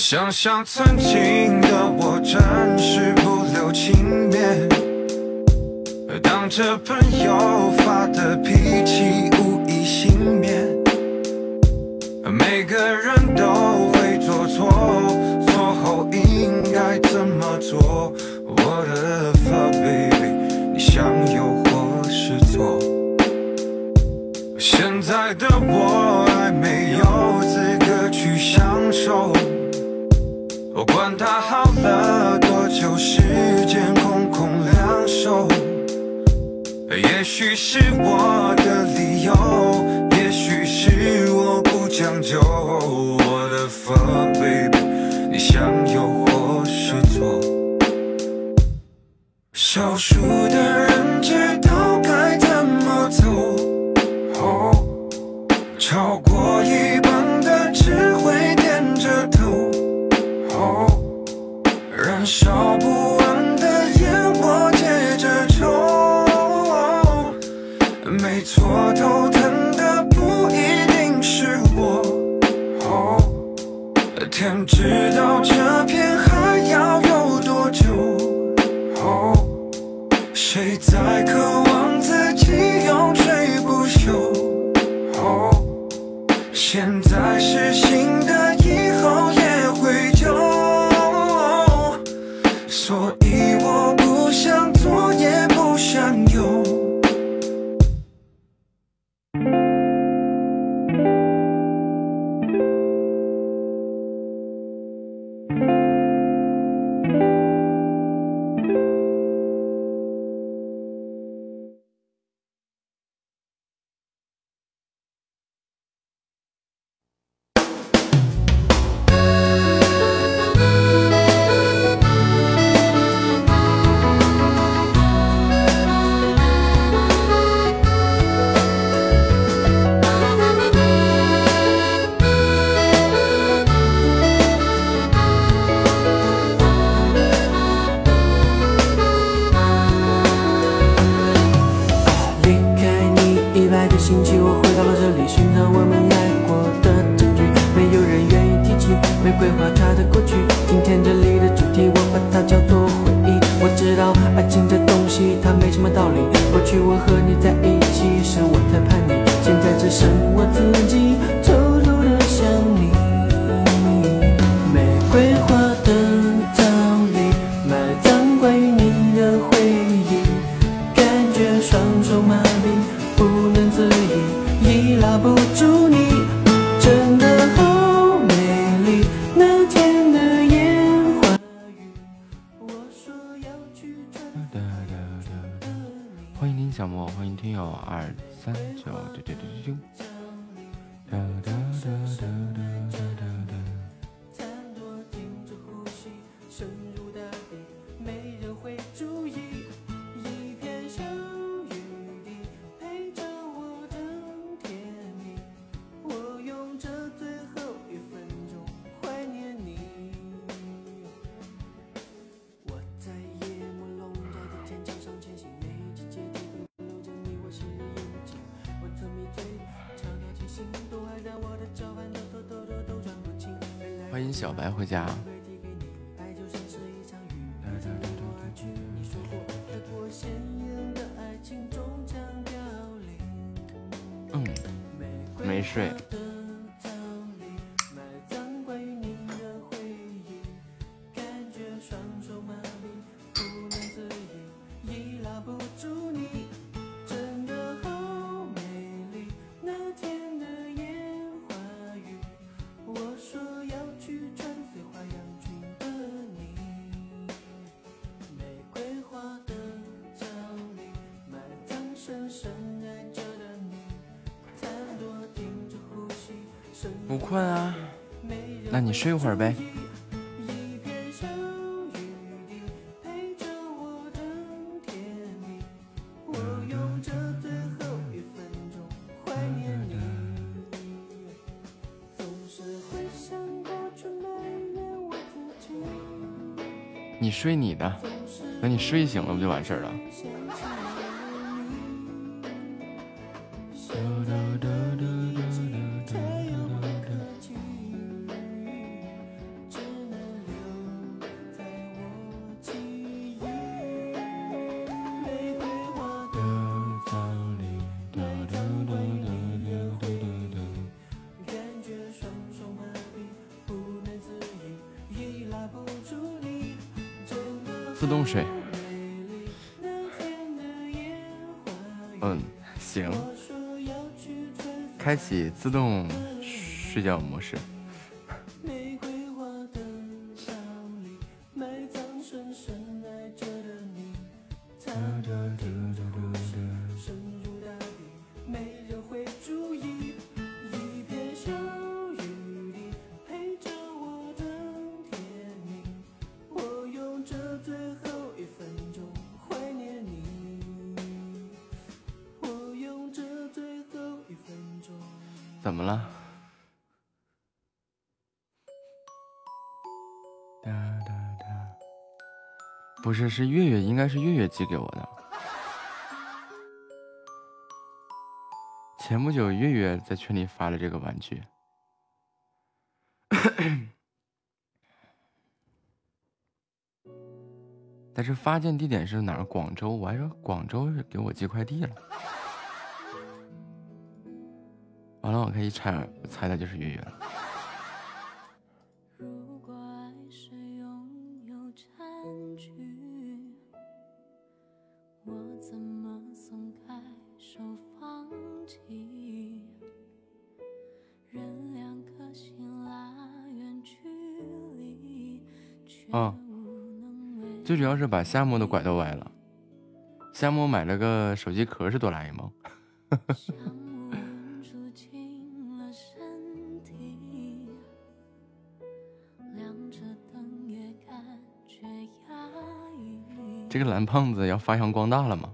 想想曾经的我真是不留情面。当着朋友发的脾气无一幸免每个人都会做错错后应该怎么做我的发被你向右或是左现在的我是我。睡会儿呗。你睡你的，等你睡醒了不就完事儿了。自动睡觉模式。玫瑰花的葬礼埋葬深深爱着的你。残朵停怎么了？哒哒哒不是，是月月，应该是月月寄给我的。前不久，月月在群里发了这个玩具，但是发件地点是哪儿？广州，我还说广州给我寄快递了。完了，我可以猜，猜的就是月月了。最主要是把夏沫都拐到歪了。夏沫买了个手机壳，是哆啦 A 梦。这个蓝胖子要发扬光大了吗？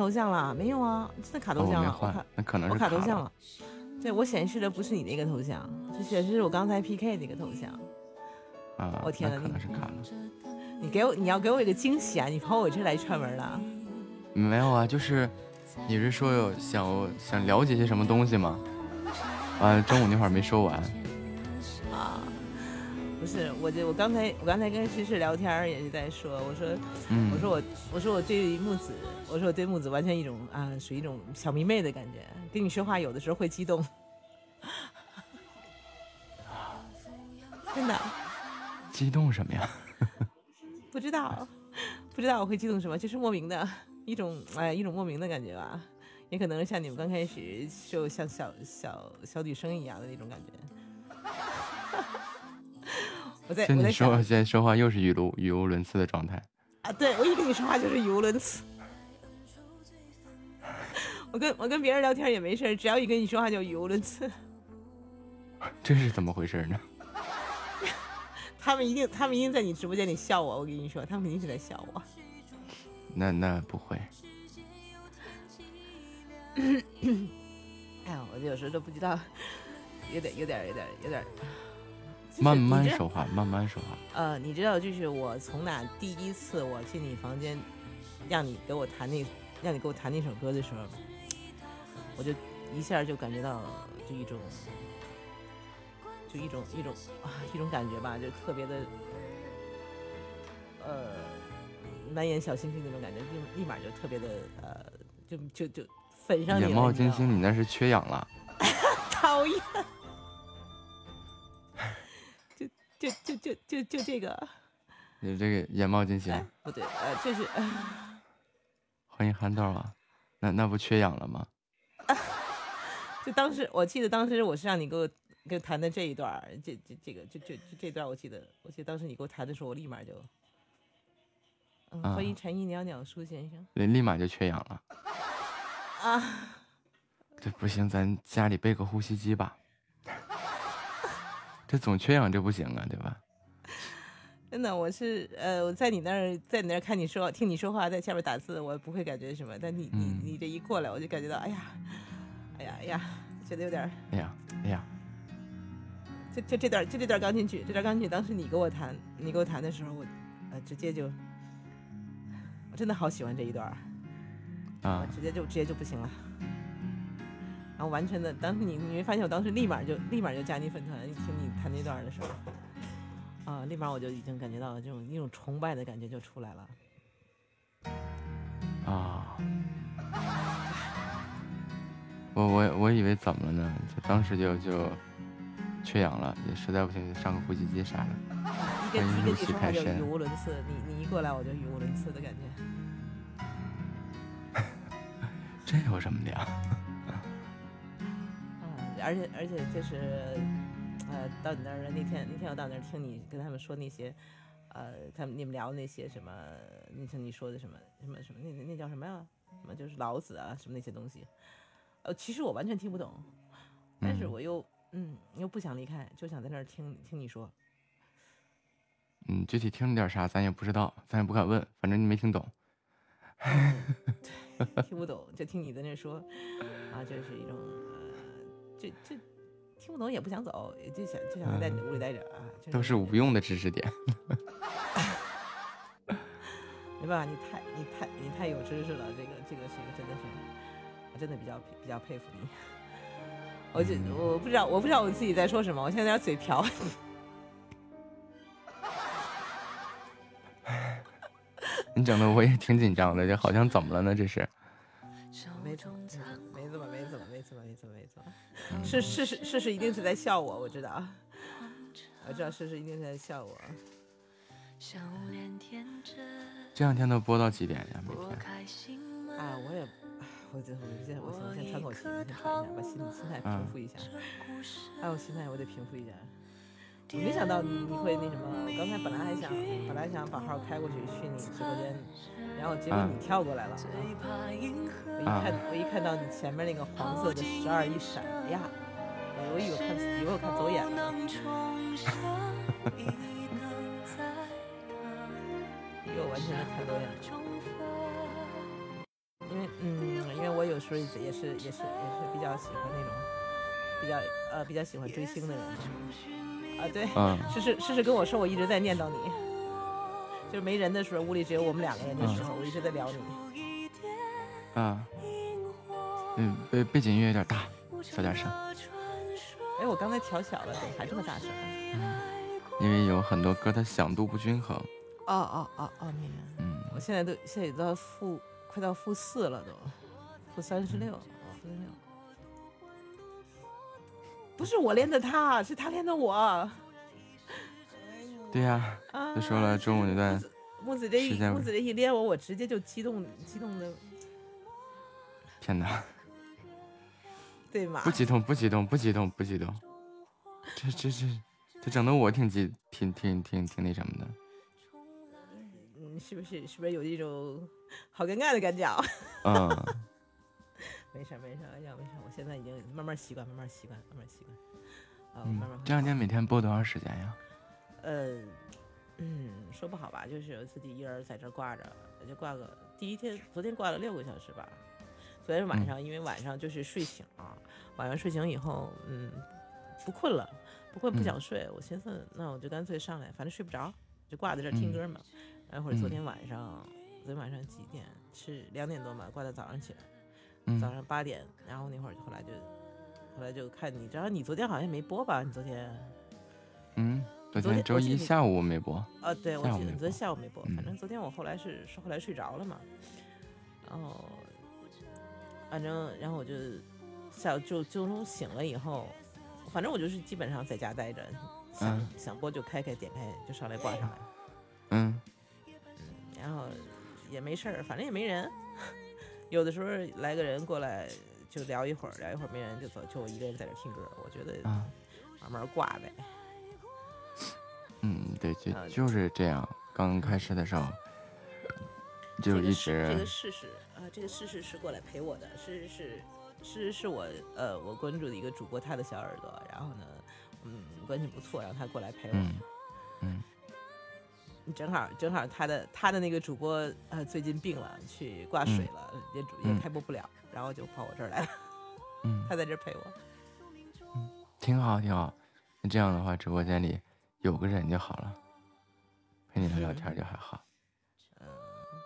头像，了？没有啊，真的卡头像了。换，那可能是我卡头像了。对我显示的不是你那个头像，就显示是我刚才 PK 那个头像。啊，我天哪，可能是卡了。你给我，你要给我一个惊喜啊！你跑我这来串门了？没有啊，就是你是说有想想了解些什么东西吗？啊，中午那会儿没说完。啊不是，我就我刚才我刚才跟诗诗聊天也是在说，我说，我说我我说我对木子，我说我对木子完全一种啊，属于一种小迷妹的感觉，跟你说话有的时候会激动，真的，激动什么呀？不知道，不知道我会激动什么，就是莫名的一种哎一种莫名的感觉吧，也可能像你们刚开始就像小小小女生一样的那种感觉。我在就你说，现在说话又是语无语无伦次的状态啊！对，我一跟你说话就是语无伦次。我跟我跟别人聊天也没事，只要一跟你说话就语无伦次。这是怎么回事呢？他们一定，他们一定在你直播间里笑我。我跟你说，他们肯定是在笑我。那那不会。哎呀，我有时候都不知道，有点，有点，有点，有点。慢慢说话，慢慢说话。呃，你知道，就是我从哪第一次我进你房间，让你给我弹那，让你给我弹那首歌的时候，我就一下就感觉到就一种，就一种一种啊一种感觉吧，就特别的，呃，难言小星星那种感觉，立立马就特别的呃，就就就粉上眼冒金星，你那是缺氧了。讨厌。就就就就就就这个，你这个眼冒金星哎，，不对，呃，就是。欢迎憨豆啊，那那不缺氧了吗？就当时我记得当时我是让你给我给我弹的这一段儿，这这这个就就就这段我记得，我记得当时你给我弹的时候，我立马就，嗯，欢迎啊陈一袅袅舒先生立立马就缺氧了。啊，这不行，咱家里备个呼吸机吧。这总缺氧这不行啊，对吧？真的我是呃我在你那儿在你那儿看你说听你说话在下面打字，我不会感觉什么，但你你嗯你这一过来，我就感觉到哎呀，哎呀哎呀，觉得有点儿，哎呀，哎呀，就就这段就这段钢琴曲，这段钢琴曲当时你给我弹你给我弹的时候，我呃直接就，我真的好喜欢这一段。啊我，直接就直接就不行了。然后完全的，当时你你没发现，我当时立马就立马就加你粉团，一听你弹那段的时候，啊，立马我就已经感觉到这种一种崇拜的感觉就出来了。啊，我我我以为怎么了呢？就当时就就缺氧了，也实在不行就上个呼吸机啥的。一跟一跟欢迎入你说话就戏太深语无伦次，你你一过来我就语无伦次的感觉。这有什么的呀？啊，而且而且就是，呃，到你那儿那天那天我到那儿听你跟他们说那些，呃，他们你们聊那些什么，那像你说的什么什么什么那那叫什么呀？什么就是老子啊什么那些东西，呃，其实我完全听不懂，但是嗯我又嗯又不想离开，就想在那儿听听你说。嗯，具体听了点啥咱也不知道，咱也不敢问，反正你没听懂。听不懂，就听你在那说，啊，就是一种，呃，这这听不懂也不想走，也就想就想在你屋里待着啊，就都是无用的知识点。没办法，你太你太你太有知识了，这个这个是真的是，我真的比较比较佩服你。我就我不知道我不知道我自己在说什么，我现在有点嘴瓢。你整的我也挺紧张的，这好像怎么了呢？这是。没错没怎么没怎么，是是是是是一定是在笑我，我知道，我知道是是一定是在笑我。这两天都播到几点呀？每天。啊，我也，我这我现在我先先喘口气，先喘一下，把心心态平复一下。哎，我心态我得平复一下。我没想到你你会那什么，我刚才本来还想本来想把号开过去去你直播间，然后结果啊你跳过来了。我一看我一看到你前面那个黄色的十二一闪，哎呀，我以为看以为我看走眼了，以为我完全是看走眼了。因为嗯，因为我有时候也是也是也是也是比较喜欢那种比较呃比较喜欢追星的人啊，对，嗯诗诗诗诗跟我说我一直在念叨你，就是没人的时候，屋里只有我们两个人的时候，我一直在聊你。啊。嗯，背背景音乐有点大，小点声，哎，我刚才调小了，怎么还这么大声？因为有很多歌它响度不均衡。哦哦哦哦，明白。嗯，我现在都现在都到负快到负四了都，负三十六，负三十六。不是我练的他，是他练的我。对呀、啊，就说了中午那段木子这一木子这一练我，我直接就激动激动的，天哪，对吗不？激动，不激动，不激动，不激动。这这这这整的我挺激，挺挺挺挺那什么的。嗯，是不是是不是有一种好尴尬的感觉？嗯，没事儿没事儿，哎呀没事儿，我现在已经慢慢习惯，慢慢习惯，慢慢习惯。啊，我嗯慢慢这两天每天播多长时间呀？呃，嗯，说不好吧，就是自己一人在这儿挂着，就挂个第一天，昨天挂了六个小时吧。昨天晚嗯上，因为晚上就是睡醒了，晚上睡醒以后，嗯，不困了，不困不嗯想睡，我寻思那我就干脆上来，反正睡不着，就挂在这儿听嗯歌嘛。然后或者昨嗯天晚上，昨天晚上几点？是两点多嘛，挂到早上起来。嗯早上八点，然后那会儿后来就，后来就看你，然后你昨天好像没播吧？你昨天，嗯，昨昨天周一下午没播。啊，对，我记得你昨天下午没播反嗯正昨天我后来是是后来睡着了嘛，然后，反正然后我就下午就就中醒了以后，反正我就是基本上在家待着，想、嗯想播就开开，点开就上来挂上来，嗯然后也没事儿，反正也没人。有的时候来个人过来就聊一会儿，聊一会儿没人就走，就我一个人在这听歌。我觉得啊慢慢挂呗。嗯，对，就啊就是这样。刚开始的时候，就一直这直个事实啊，这个事实是过来陪我的，是是是是我呃我关注的一个主播，他的小耳朵，然后呢，嗯，关系不错，然后他过来陪我。嗯嗯正好正好他的他的那个主播呃最近病了，去挂水了，也主也嗯开播不了，然后就跑我这儿来了，嗯，他在这儿陪我。挺好挺好。那这样的话，直播间里有个人就好了，陪你聊聊天就还好。嗯，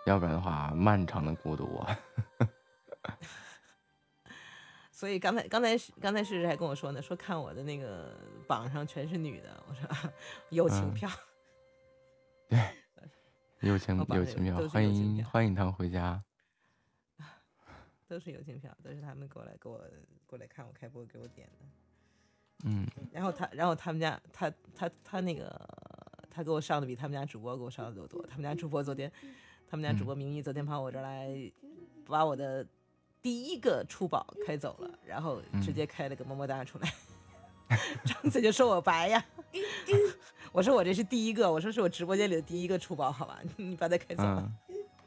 要不然的话，漫长的孤独啊。所以刚才刚才刚才试试还跟我说呢，说看我的那个榜上全是女的，我说 友情嗯票，友情友情票，欢迎欢迎他们回家。都是友情票，都是他们过来给我过来看我开播给我点的。嗯然后他，然后他们家，他他他那个，他给我上的比他们家主播给我上的都多。他们家主播昨天，他们家主播明义昨天跑我这儿来，把我的第一个出宝开走了，然后直接开了个么么哒出来，张嘴就说我白呀。我说我这是第一个，我说是我直播间里的第一个出包，好吧，你把它开走了，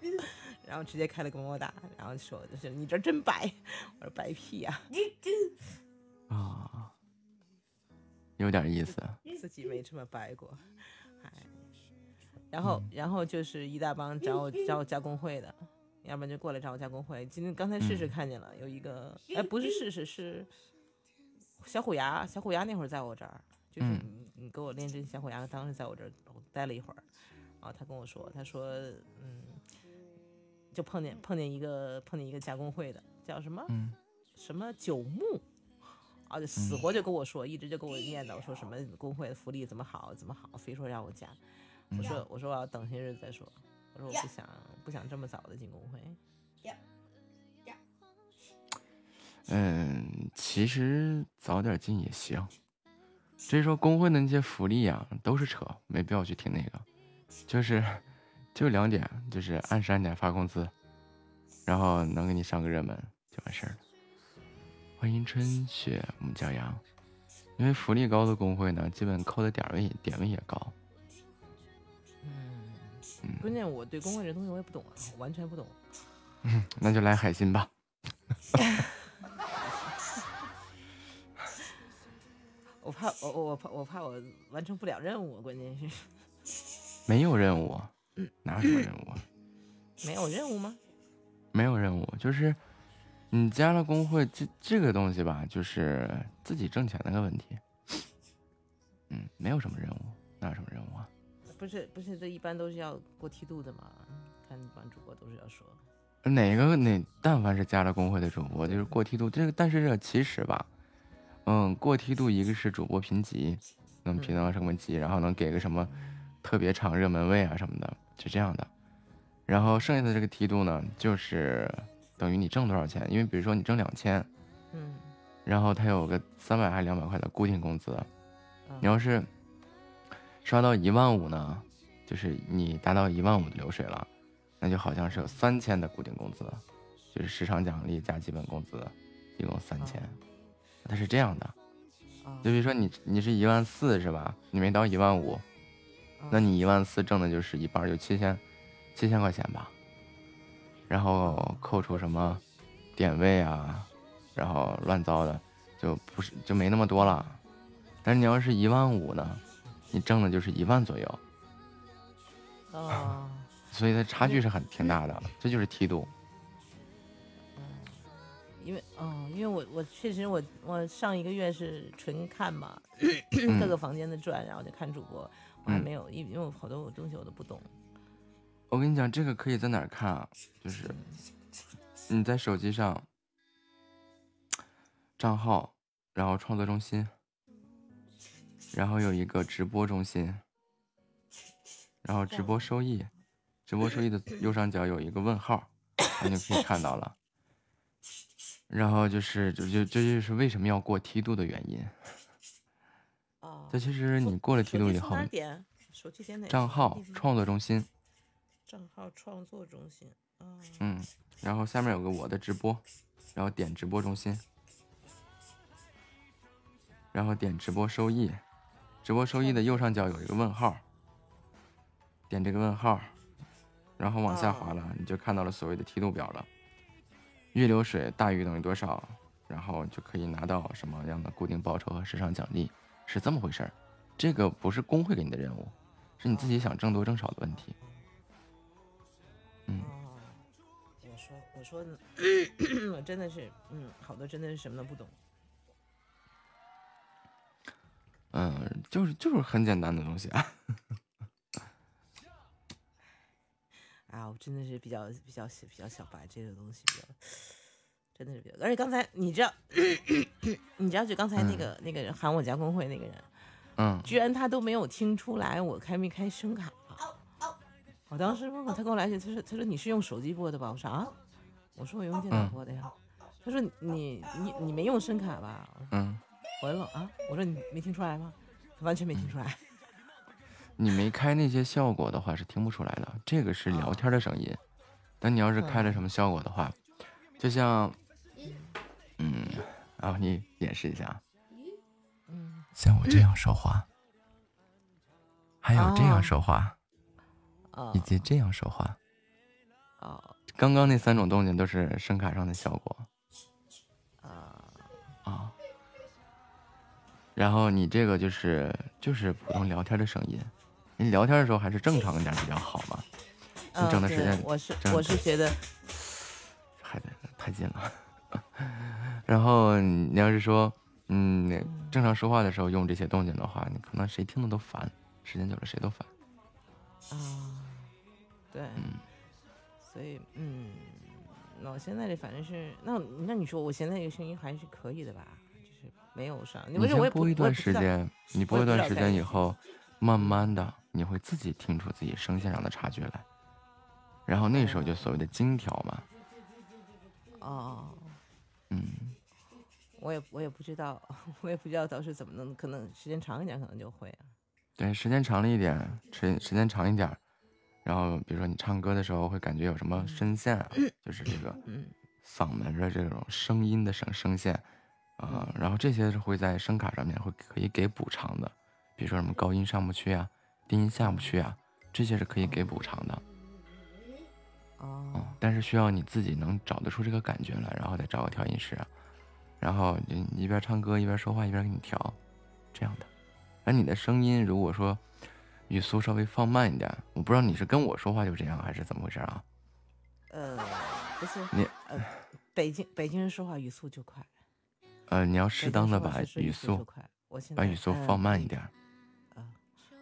嗯，然后直接开了个么么哒，然后说就是你这真白，我说白屁呀、啊，有点意思。自己没这么白过，哎，然后然后就是一大帮找我找我加工会的，要不然就过来找我加工会。今天刚才试试看见了，有一个哎不是试试是小虎牙，小虎牙那会儿在我这儿，就是嗯你你给我练这小虎牙，当时在我这儿待了一会儿，然后他跟我说，他说嗯，就碰见碰见一个碰见一个加工会的，叫什么？嗯什么九牧，啊，就死活就跟我说，一直就跟我念叨说什么工会的福利怎么好怎么好，非说让我加。我说我说我要等些日子再说，我说我不想不想这么早的进工会。嗯，其实早点进也行。至于说工会的那些福利呀、都是扯，没必要去听那个。就是就两点，就是按时按点发工资，然后能给你上个热门就完事儿了。欢迎春雪木骄阳，因为福利高的工会呢，基本扣的点位点位也高。嗯，关键我对工会这东西我也不懂啊，我完全不懂。那就来海信吧。我怕我我我怕我怕我完成不了任务，关键是 没有任务，哪有什么任务啊？没有任务吗？没有任务，就是你加了工会，这这个东西吧，就是自己挣钱那个问题。嗯，没有什么任务，哪有什么任务啊？不是不是，这一般都是要过梯度的嘛？看一般主播都是要说。哪个哪但凡是加了工会的主播，就是过梯度。这个但是这个其实吧，嗯，过梯度一个是主播评级，能评到什么级，然后能给个什么特别场热门位啊什么的，是这样的。然后剩下的这个梯度呢，就是等于你挣多少钱，因为比如说你挣两千，嗯，然后它有个三百还是两百块的固定工资，嗯你要是刷到一万五呢，就是你达到一万五的流水了，那就好像是有三千的固定工资，就是时长奖励加基本工资，一共三千。它是这样的，啊就比如说你你是一万四是吧？你没到一万五，那你一万四挣的就是一半儿，就七千七千块钱吧。然后扣除什么点位啊，然后乱糟的，就不是就没那么多了。但是你要是一万五呢，你挣的就是一万左右，哦，所以它差距是很挺大的，这就是梯度。因为哦，因为我我确实我我上一个月是纯看嘛，嗯各个房间的转，然后就看主播，我还嗯没有，因因为我好多东西我都不懂。我跟你讲，这个可以在哪儿看啊？就是你在手机上账号，然后创作中心，然后有一个直播中心，然后直播收益，直播收益的右上角有一个问号，你就可以看到了。然后就是就就这就是为什么要过梯度的原因。哦，这其实你过了梯度以后？账号创作中心，账号创作中心。啊，嗯，然后下面有个我的直播，然后点直播中心，然后点直播收益，直播收益的右上角有一个问号，点这个问号，然后往下滑了，你就看到了所谓的梯度表了。月流水大于等于多少，然后就可以拿到什么样的固定报酬和时尚奖励，是这么回事儿。这个不是工会给你的任务，是你自己想挣多挣少的问题。嗯哦，我说我说呢，我真的是，嗯，好多真的是什么都不懂。嗯，就是就是很简单的东西啊。啊，我真的是比较比较比较小白这个东西，比较真的是比较。而且刚才你知道，你知道就刚才那个、那个人喊我加工会那个人，嗯，居然他都没有听出来我开没开声卡。我当时问问他跟我来一句，他说他说你是用手机播的吧？我说啊，我说我用电脑嗯播的呀。他说你你你没用声卡吧？我说嗯，我说啊，我说你没听出来吗？他完全没听出来。你没开那些效果的话是听不出来的，这个是聊天的声音。但你要是开了什么效果的话，就像，嗯，然后你演示一下，嗯，像我这样说话，还有这样哦说话，哦以及这样说话。哦刚刚那三种动静都是声卡上的效果啊啊。然后你这个就是就是普通聊天的声音，你聊天的时候还是正常一点比较好嘛。你整的时间我是我是觉得还得太近了。然后你要是说，嗯，正常说话的时候用这些动静的话，你可能谁听的都烦，时间久了谁都烦。啊，对，嗯所以嗯，那我现在这反正是，那那你说我现在这个声音还是可以的吧？就是没有啥，你先播一段时间，你播一段时间以后，慢慢的你会自己听出自己声线上的差距来，然后那时候就所谓的精调嘛，哦，嗯，我也我也不知道，我也不知道到时怎么弄，可能时间长一点可能就会啊。对，时间长了一点，时时间长一点，然后比如说你唱歌的时候会感觉有什么声线啊，就是这个嗯。嗓门的这种声音的声声线啊、然后这些是会在声卡上面会可以给补偿的，比如说什么高音上不去啊，低音下不去啊，这些是可以给补偿的。哦嗯，但是需要你自己能找得出这个感觉来，然后再找个调音师啊，然后你你一边唱歌一边说话一边给你调，这样的。而你的声音如果说语速稍微放慢一点，我不知道你是跟我说话就这样还是怎么回事啊？呃，不是你呃，北京北京人说话语速就快，呃，你要适当的把语速把语速呃放慢一点，啊，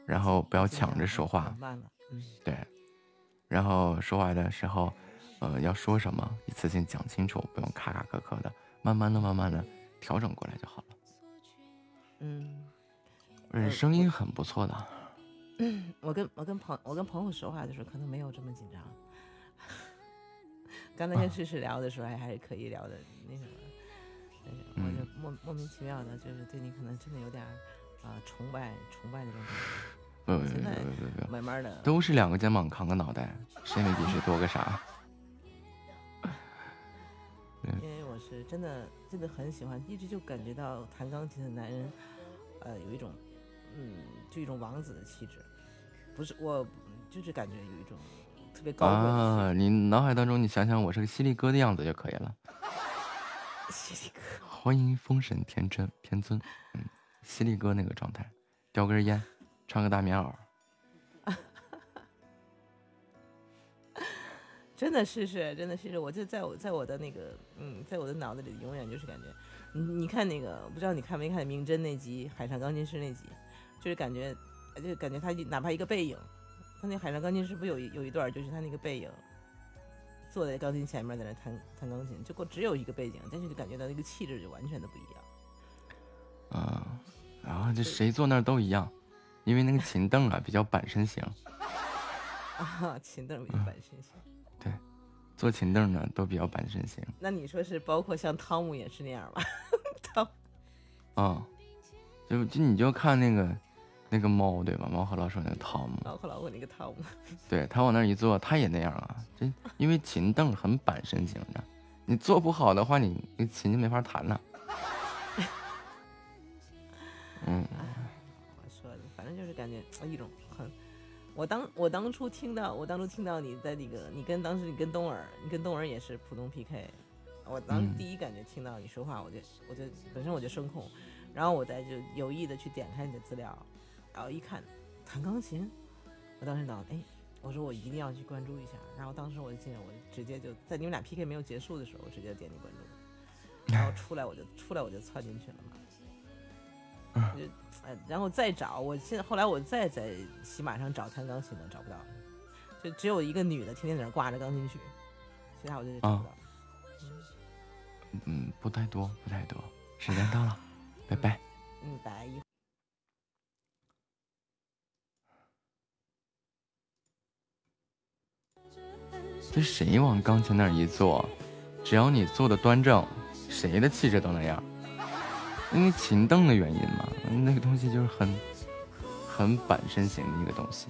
然后不要抢着说话，慢了，嗯对，然后说话的时候，呃，要说什么一次性讲清楚，不用卡卡壳壳的，慢慢的、慢慢的调整过来就好了。嗯。而且呃声音很不错的，我跟我跟朋我跟朋友说话的时候，可能没有这么紧张。刚才跟诗诗聊的时候，还还是可以聊的那什么，但是我就莫、莫名其妙的，就是对你可能真的有点儿啊、崇拜崇拜那种感不不不不不，不，慢慢的都是两个肩膀扛个脑袋，谁没比谁多个啥？因为我是真的真的很喜欢，一直就感觉到弹钢琴的男人，呃，有一种嗯，就一种王子的气质，不是我就是感觉有一种特别高贵啊，你脑海当中你想想我是个犀利哥的样子就可以了。犀利哥。欢迎封神天真天尊，嗯，犀利哥那个状态，叼根烟，穿个大棉袄，真的是是，真的是是，我就在我在我的那个嗯，在我的脑子里永远就是感觉，你你看那个，我不知道你看没看明侦那集《海上钢琴师》那集，就是感觉，就感觉他哪怕一个背影，他那《海上钢琴师》不有一有一段就是他那个背影，坐在钢琴前面在那弹弹钢琴，就过只有一个背景，但是就感觉到那个气质就完全的不一样。啊，然后这谁坐那儿都一样，因为那个琴凳啊比较板身型，啊，琴凳比较板身型。坐琴凳呢都比较板身型，那你说是包括像汤姆也是那样吧？汤啊、就就你就看那个那个猫对吧？猫和老鼠那个汤姆，猫和老虎那个汤姆，对他往那儿一坐，他也那样啊。这因为琴凳很板身型的，你坐不好的话，你那琴就没法弹了。嗯，我说的，反正就是感觉一种很，我当我当初听到，我当初听到你在那个，你跟当时你跟东儿，你跟东儿也是普通 PK，我当时第一感觉听到你说话，我就我就本身我就声控，然后我再就有意的去点开你的资料，然后一看弹钢琴，我当时脑哎，我说我一定要去关注一下，然后当时我就进来，我直接就在你们俩 PK 没有结束的时候，我直接点你关注，然后出来我就出来我就窜进去了嘛。然后再找，我现在后来我再在喜马上找弹钢琴的找不到，就只有一个女的天天在那挂着钢琴曲，其他我就找不到。嗯，不太多，不太多。时间到了，拜拜。嗯，拜一。这谁往钢琴那儿一坐，只要你坐的端正，谁的气质都那样。因为琴凳的原因嘛，那个东西就是很很板身型的一个东西。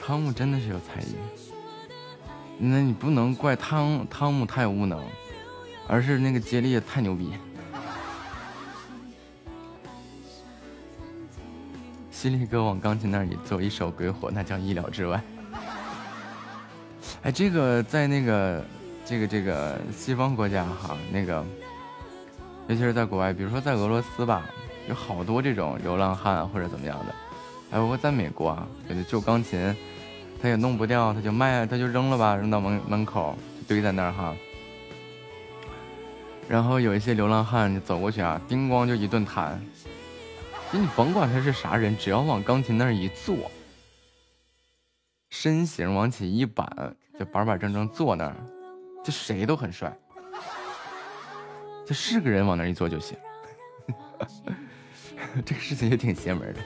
汤姆真的是有才艺，那你不能怪汤汤姆太无能，而是那个接力也太牛逼。犀利哥往钢琴那儿一坐，一手鬼火，那叫意料之外。哎，这个在那个这个这个西方国家哈，那个尤其是在国外，比如说在俄罗斯吧，有好多这种流浪汉或者怎么样的。哎，不过在美国啊，给他旧钢琴，他也弄不掉，他就卖，他就扔了吧，扔到门门口就堆在那儿哈。然后有一些流浪汉就走过去啊，叮咣就一顿弹。你甭管他是啥人，只要往钢琴那儿一坐，身形往起一板，就板板正正坐那儿，就谁都很帅。就是个人往那儿一坐就行。这个事情也挺邪门的。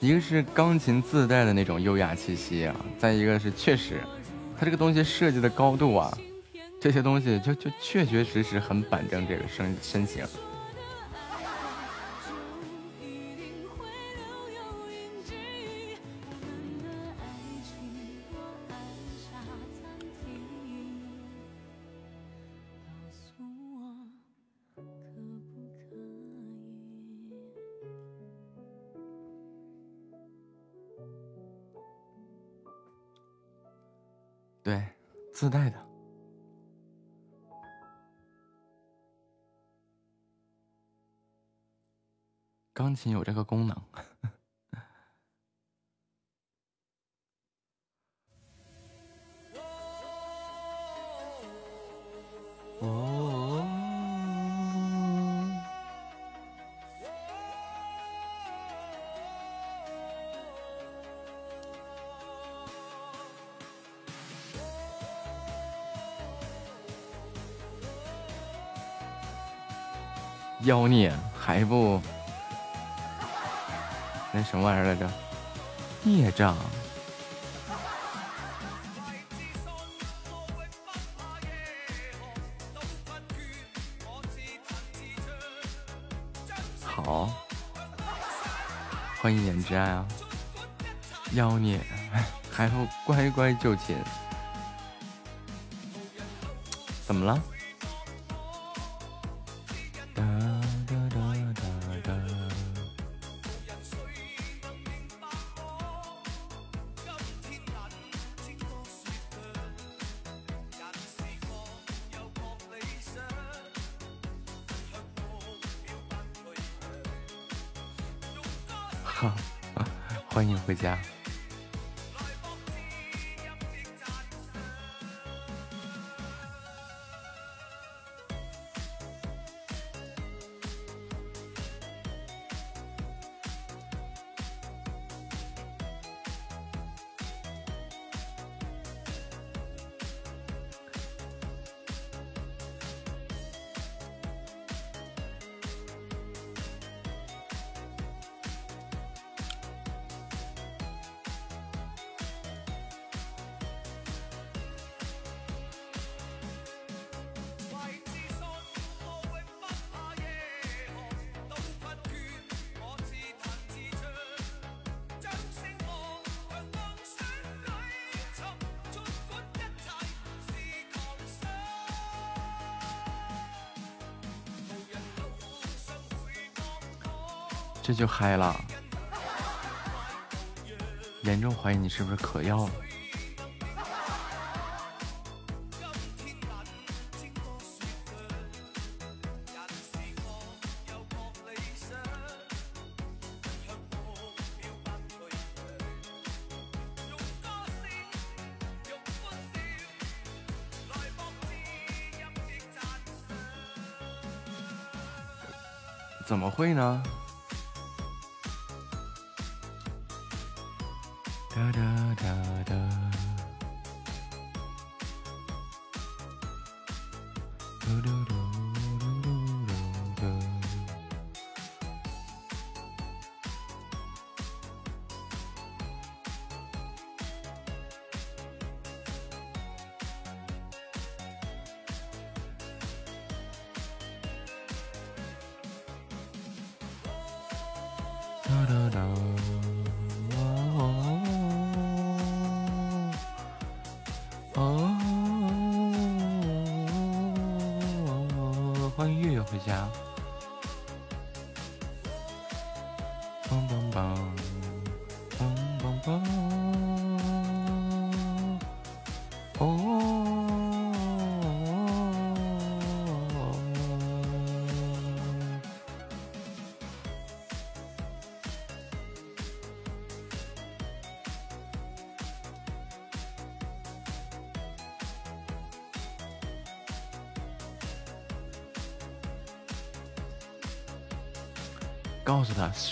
一个是钢琴自带的那种优雅气息啊，再一个是确实，它这个东西设计的高度啊，这些东西就就确确实实很板正这个身身形。自带的。钢琴有这个功能。业障。好，欢迎颜之爱啊！妖孽还不乖乖就寝？怎么了？是不是嗑药了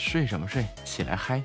睡什么睡起来嗨。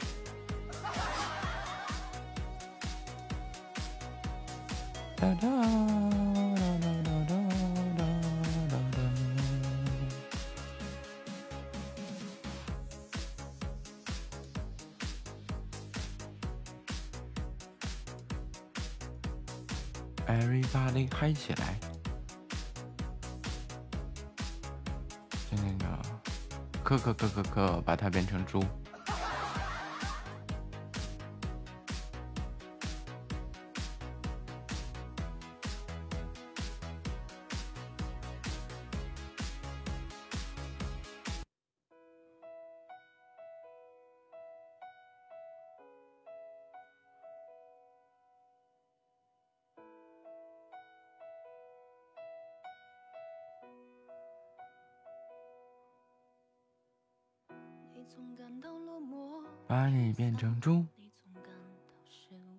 总感到落寞，把你变成猪。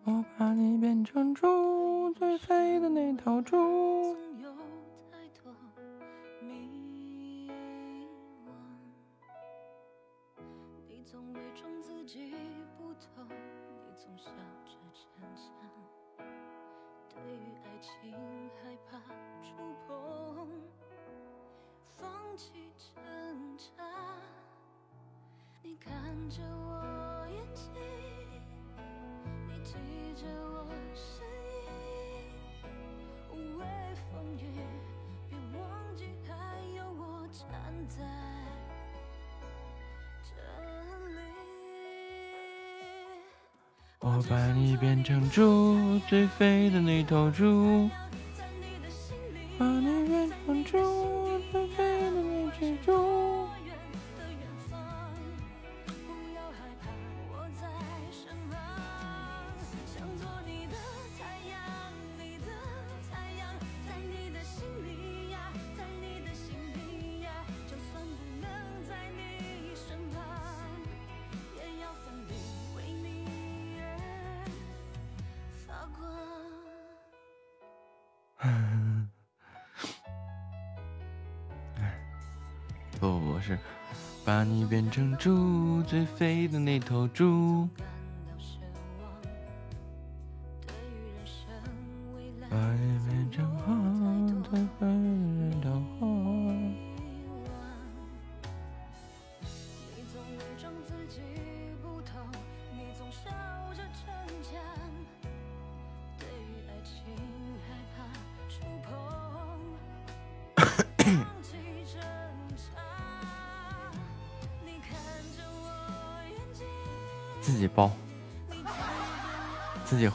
我把你变成猪，最肥的那头猪。你总伪装自己不痛，你总笑着逞强。对于爱情害怕触碰，放弃挣扎。你看着我眼睛你记着我声音无畏风雨别忘记还有我站在这里我把你变成猪最肥的那头猪。把你变成猪最肥的那头猪。是把你变成猪，最肥的那头猪。把你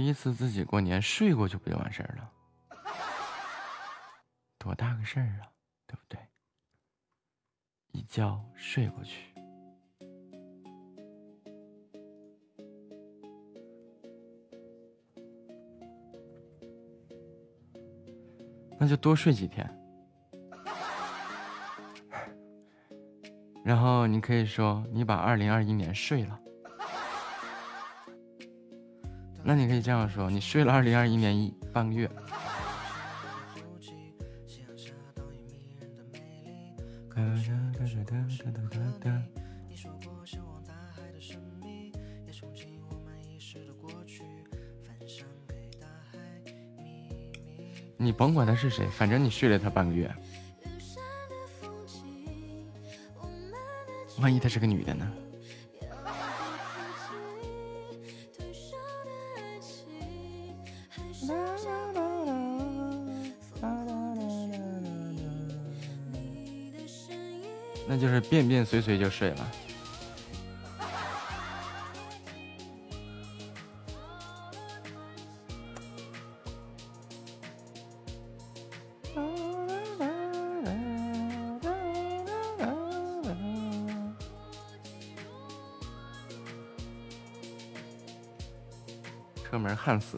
第一次自己过年睡过去不就完事儿了？多大个事儿啊，对不对？一觉睡过去。那就多睡几天。然后你可以说你把二零二一年睡了。那你可以这样说，你睡了二零二一年一半个月。你甭管他是谁，反正你睡了他半个月。万一她是个女的呢？随随就睡了。车门焊死。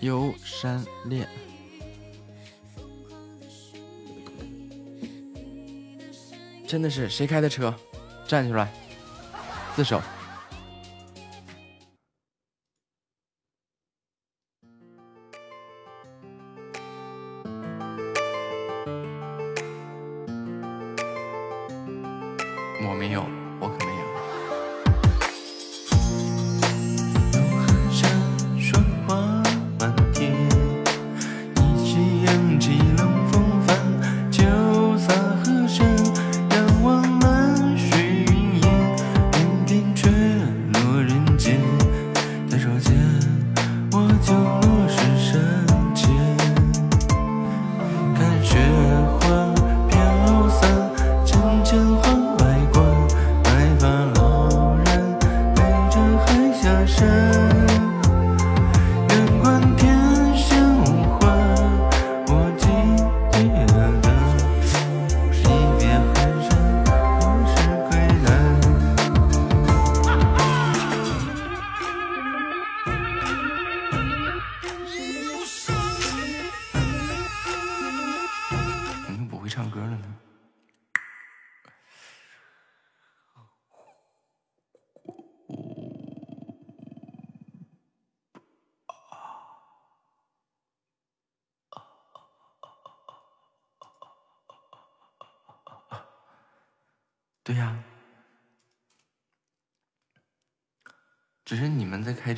游，山恋，真的是谁开的车？站起来，自首。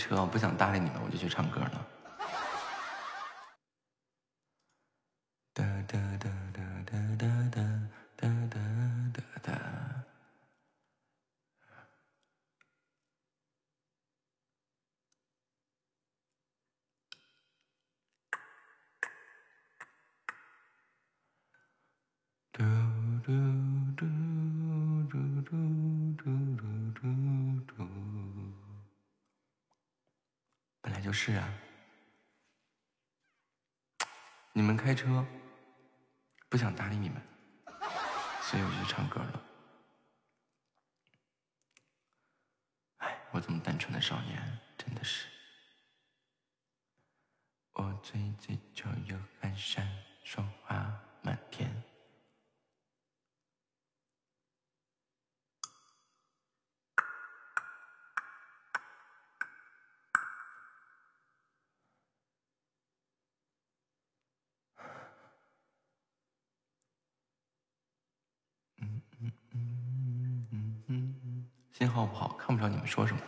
车，我不想搭理你们，我就去唱歌。不是啊，你们开车，不想搭理你们，所以我就唱歌了。哎，我这么单纯的少年，真的是。我最近就有寒山，霜花满天。信号不好看不着你们说什么。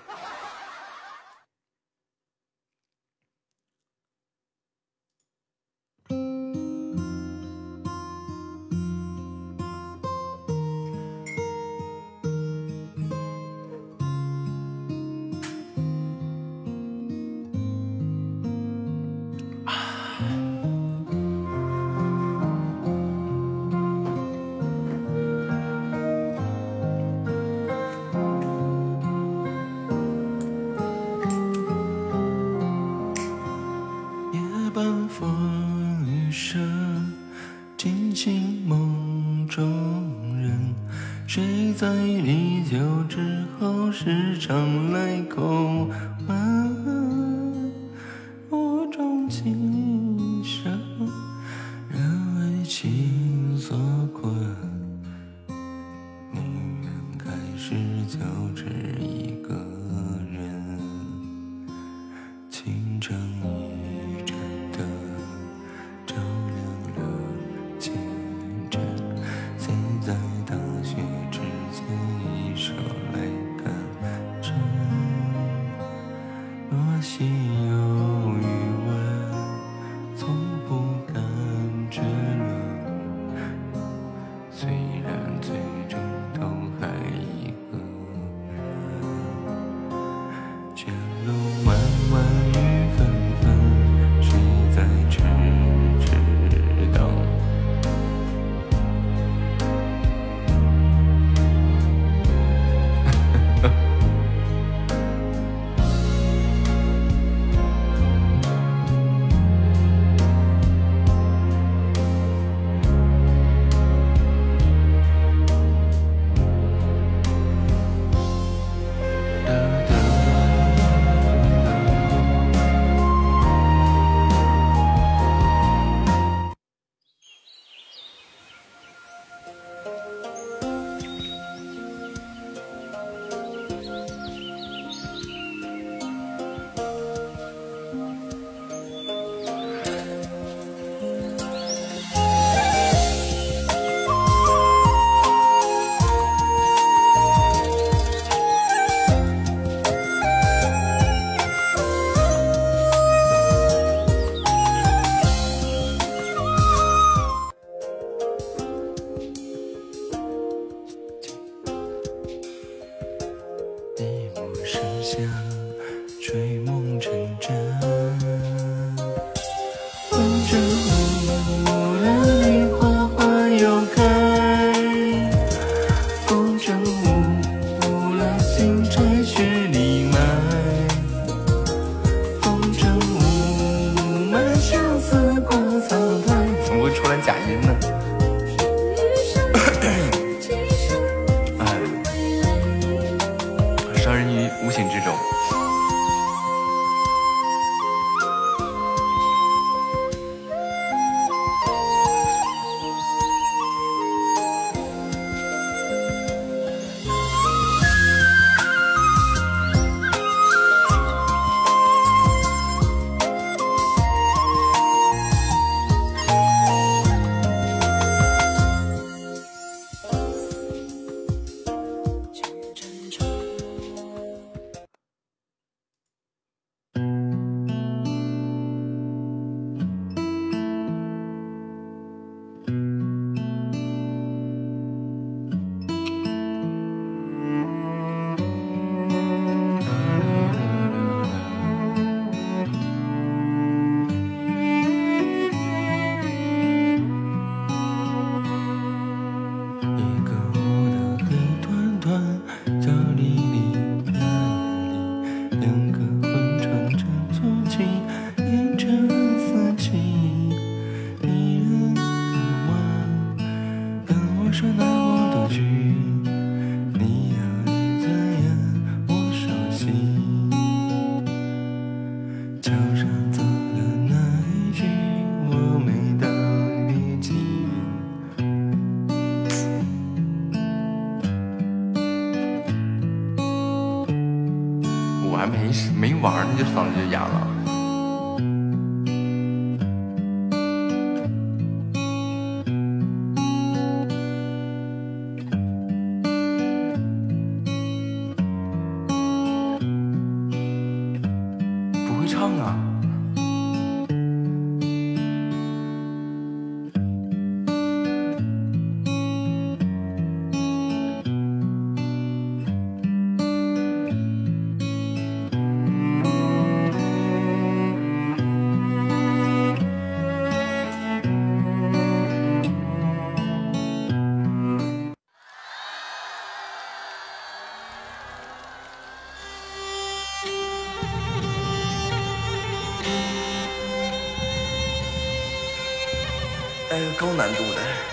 难度的。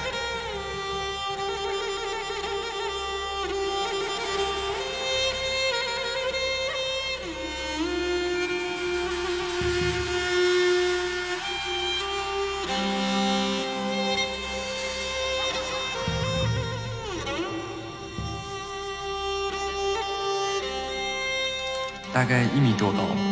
大概一米多高。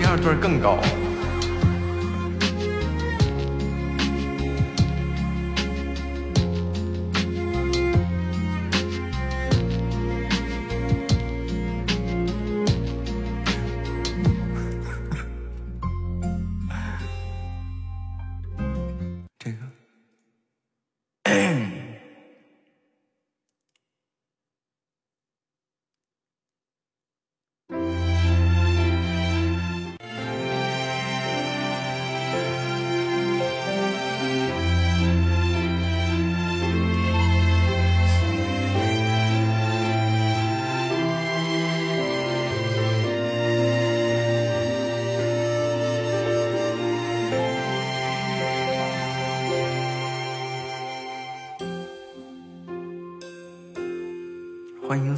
第二段更高。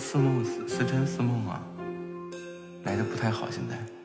似梦似是真似梦啊，来的不太好现在。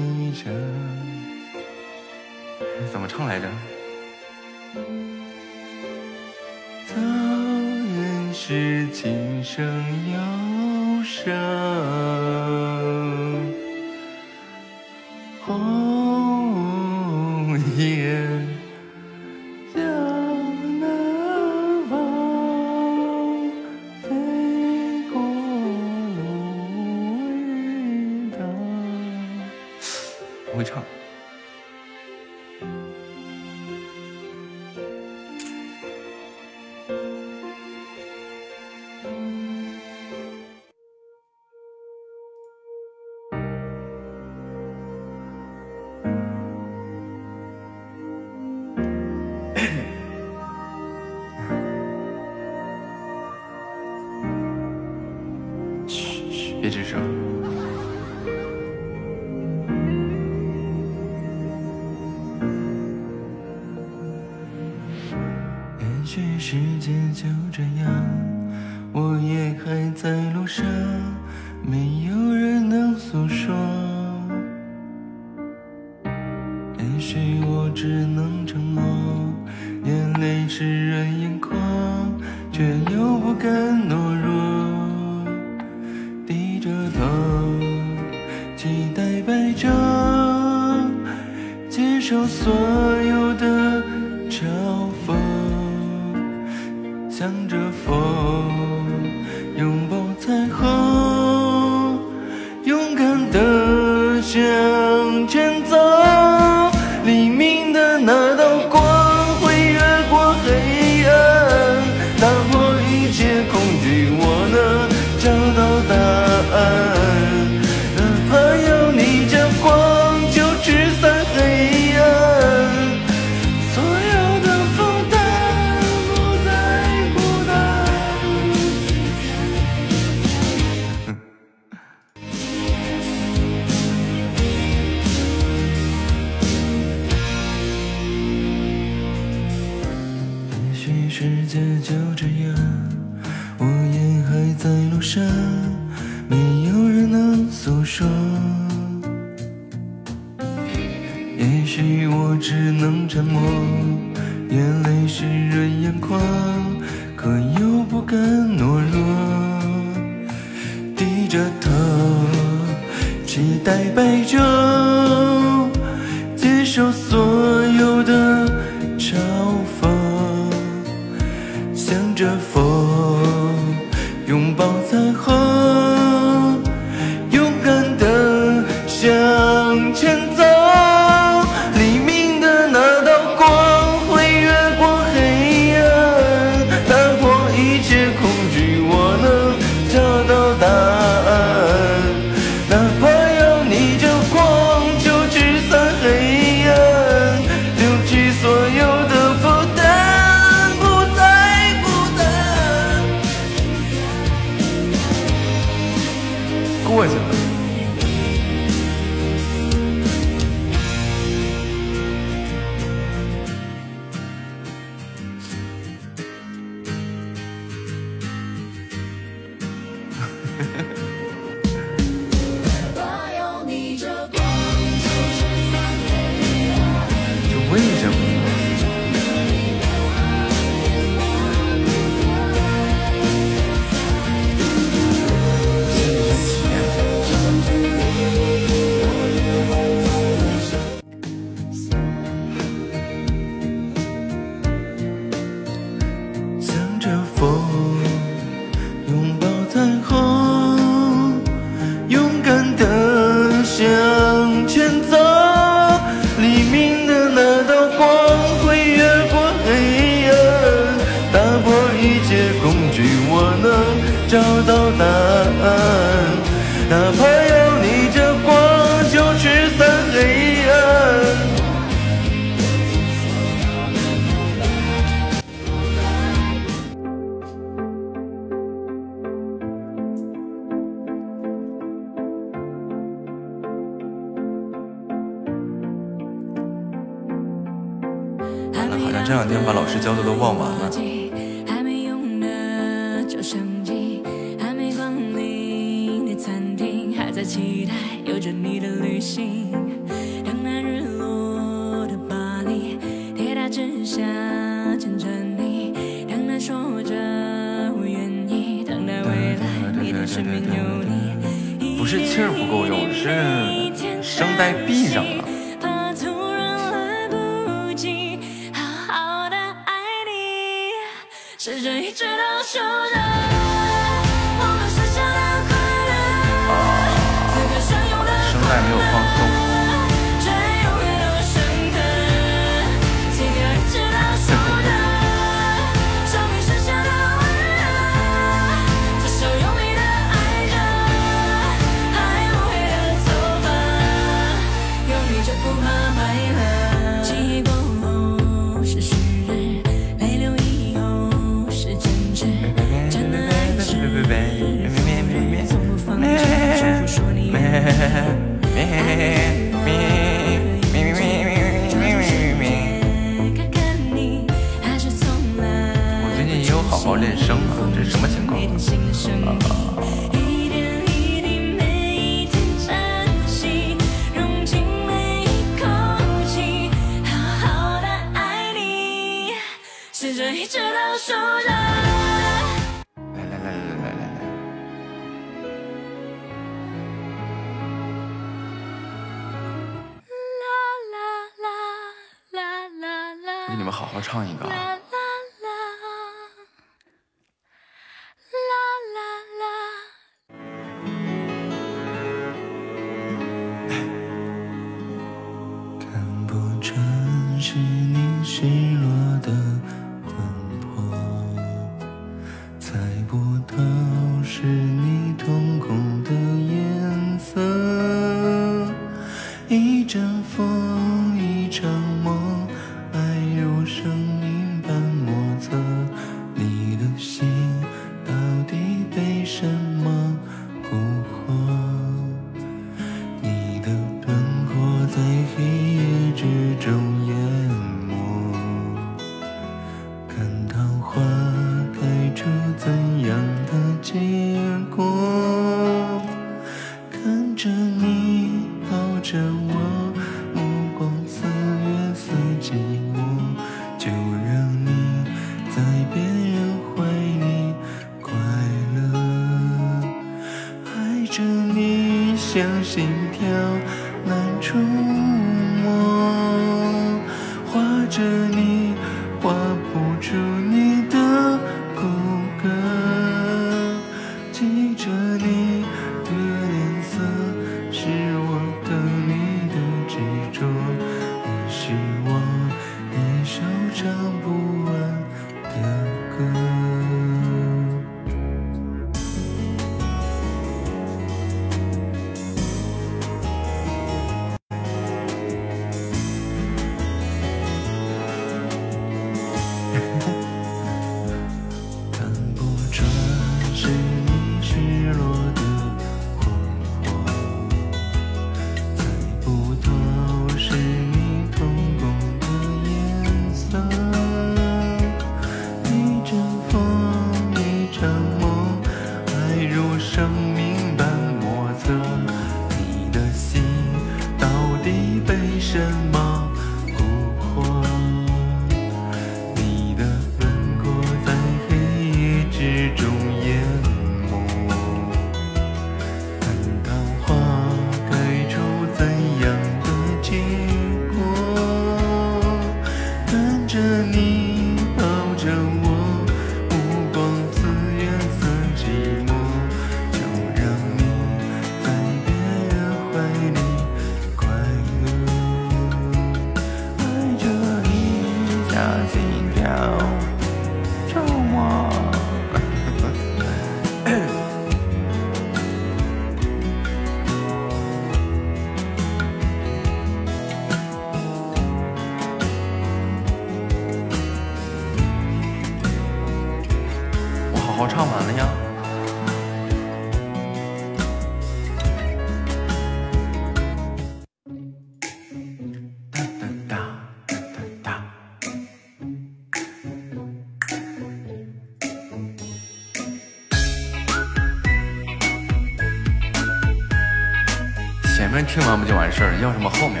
你们听完不就完事了？要什么后面？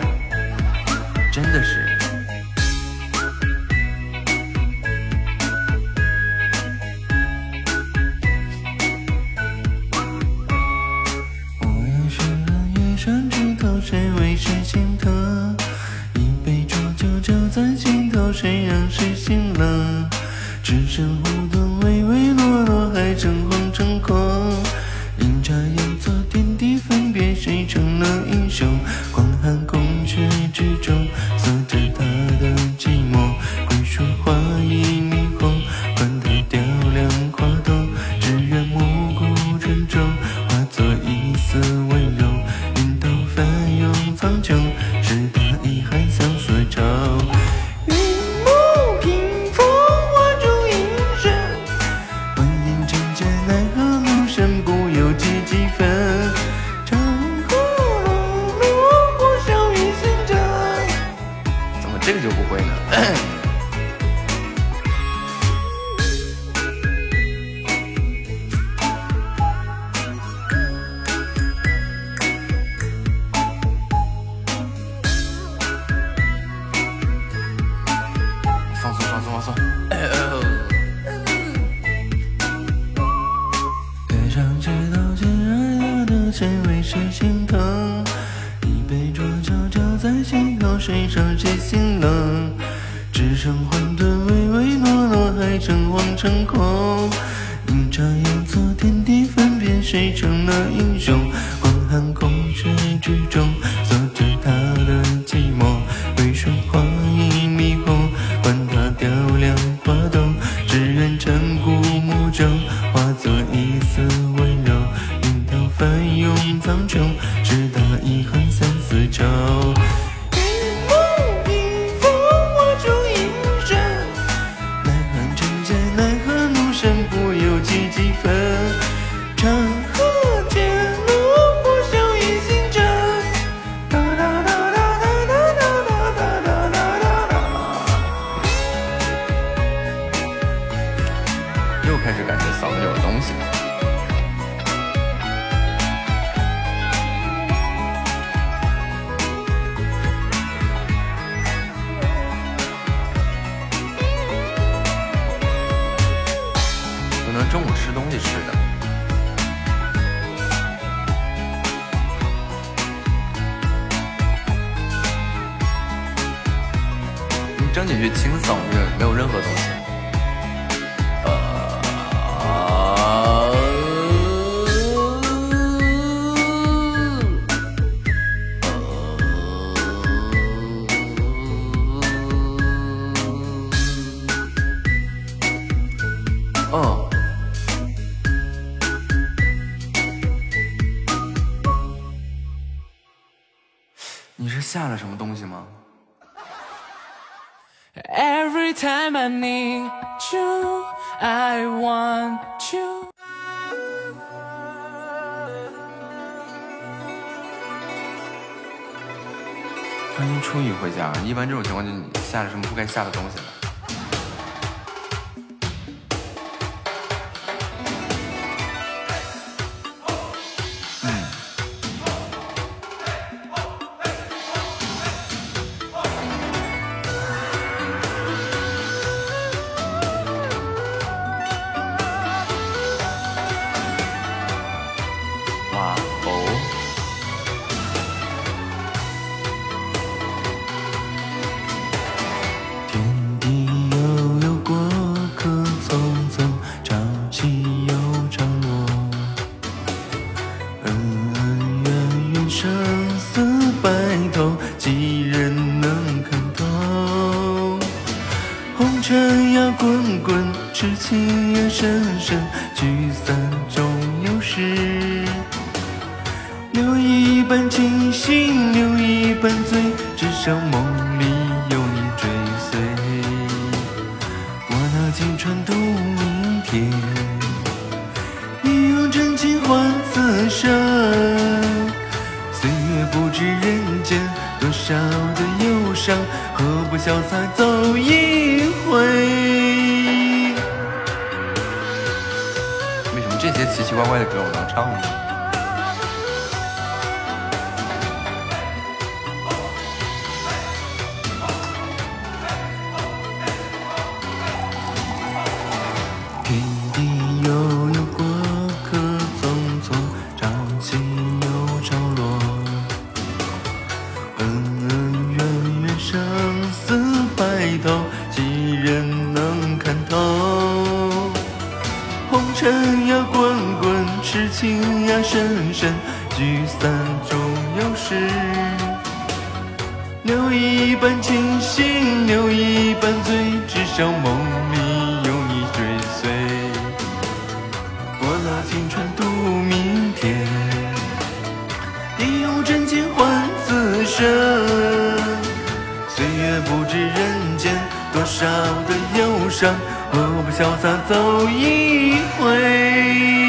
真的是一般这种情况，就你下了什么不该下的东西。故事留一半清醒留一半醉至少梦里有你追随我拿青春赌明天你用真情换此生。岁月不知人间多少的忧伤何不潇洒走一回？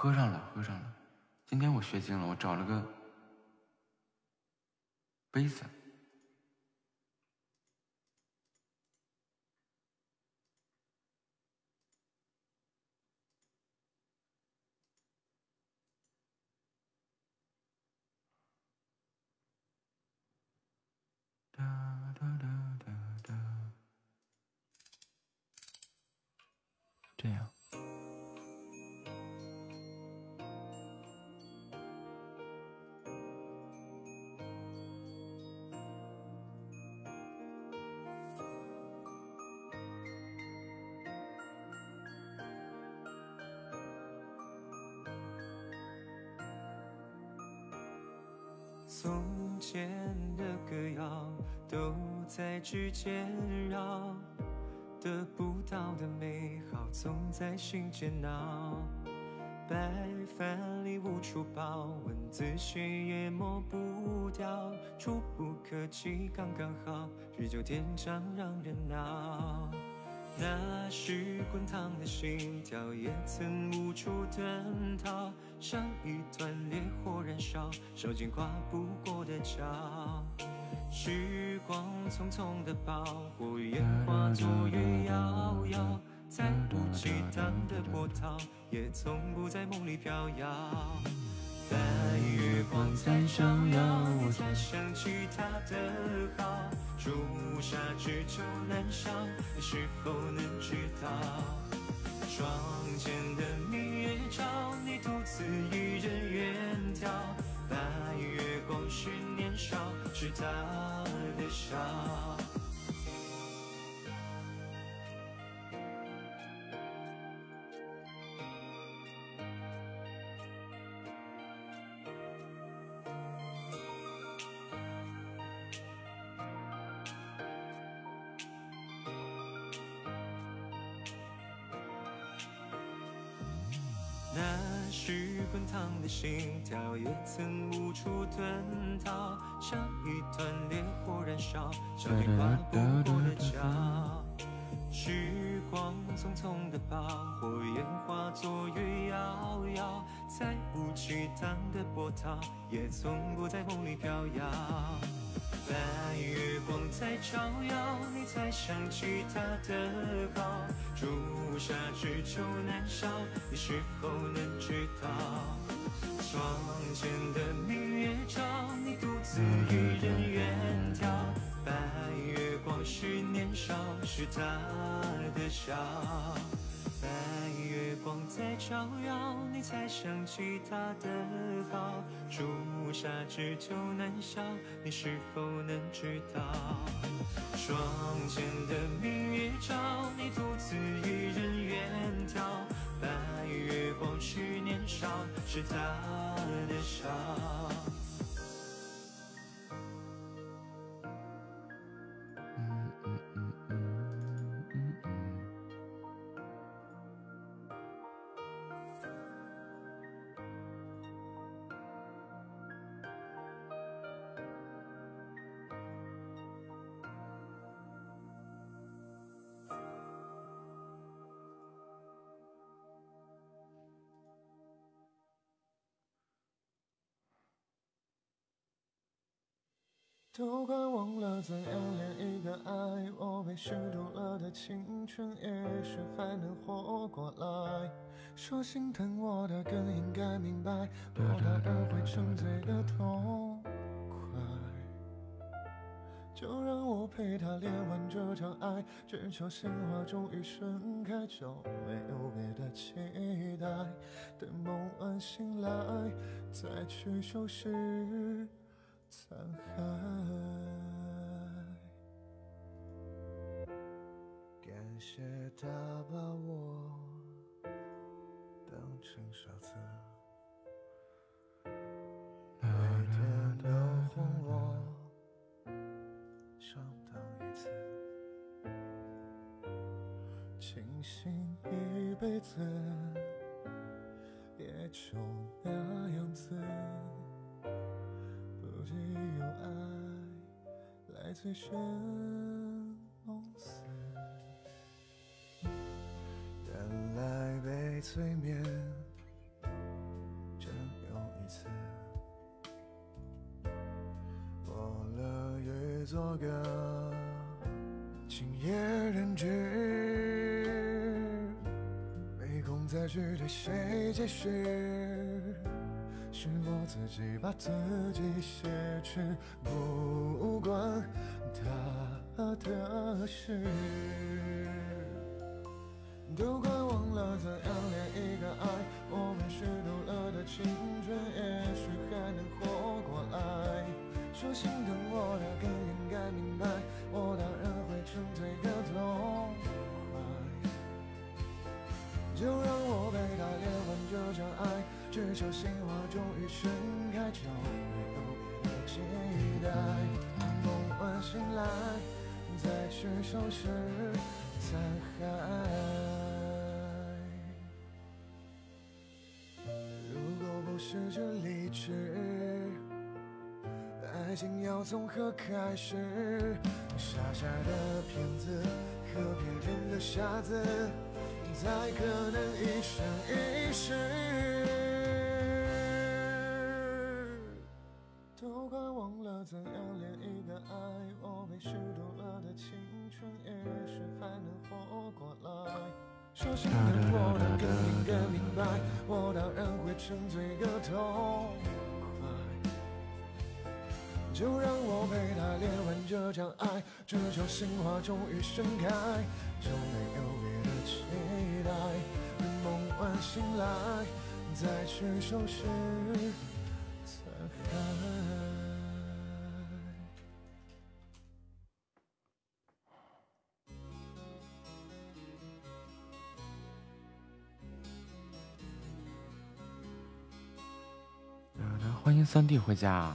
喝上了，喝上了。今天我学精了，我找了个杯子。在指尖绕，得不到的美好总在心间闹。白饭里无处饱，文字写也抹不掉，触不可及刚刚好，日久天长让人恼。那时滚烫的心跳，也曾无处遁逃，像一团烈火燃烧，烧尽跨不过的桥。时光匆匆的跑，火焰化作月遥遥，再无激荡的波涛，也从不在梦里飘摇。白月光在照耀，我才想起他的好。朱砂痣久难消，你是否能知道？窗前的明月照，你独自一人远眺。白月光是年少，是他的笑。是滚烫的心跳，也曾无处遁逃，像一团烈火燃烧，烧尽跨不过的桥。时光匆匆的跑，火焰化作月遥遥，再无激荡的波涛，也从不在梦里飘摇。白月光在照耀，你才想起他的好。朱砂痣久难消，你是否能知道？窗前的明月照，你独自一人远眺。白月光是年少，是他的笑。白月光在照耀，你才想起他的好。朱砂痣就难消，你是否能知道？窗前的明月照，你独自一人远眺。白月光是年少，是他的笑。都快忘了怎样恋一个爱，我被虚度了的青春，也许还能活过来。说心疼我的更应该明白，落单而会沉醉的痛快。就让我陪他恋完这场爱，只求鲜花终于盛开，就没有别的期待。等梦完醒来，再去收拾残骸，感谢他把我当成傻子。我。的灵魂，我。上当一次，清醒一辈子，也就那样子。只有爱来醉生梦死，原来被催眠真有一次。我乐于做个今夜人质，没空再去对谁解释，是我自己把自己挟持，不关他的事。都快忘了怎样恋一个爱，我们虚度了的青春，也许还能活过来。说心疼我的更应该明白，我当然会沉醉个痛快。就让我被他连环这场爱，只求心花终于盛开，就没有别的期待。梦完醒来，再去收拾残骸。如果不是这理智，爱情要从何开始？傻傻的骗子和骗人的傻子，才可能一生一世。怎样恋一个爱，我被虚度了的青春，也许还能活过来。说心疼我的更应该明白，我当然会沉醉个痛快。就让我陪他恋完这场爱，直到心花终于盛开，就没有别的期待。梦完醒来，再去收拾残骸。欢迎三弟回家。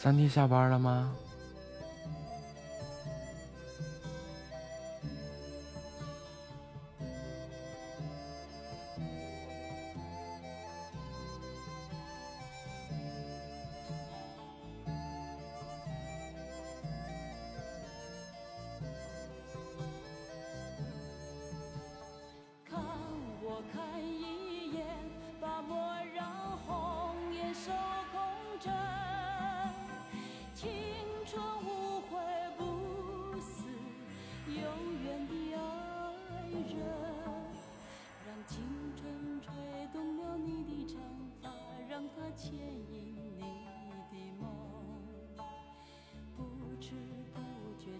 三弟下班了吗？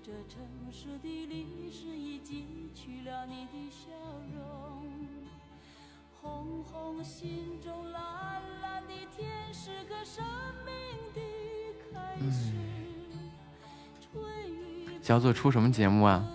这城市的历史已记取了你的笑容，红红心中蓝蓝的天是个生命的开始。嗯、小组出什么节目啊？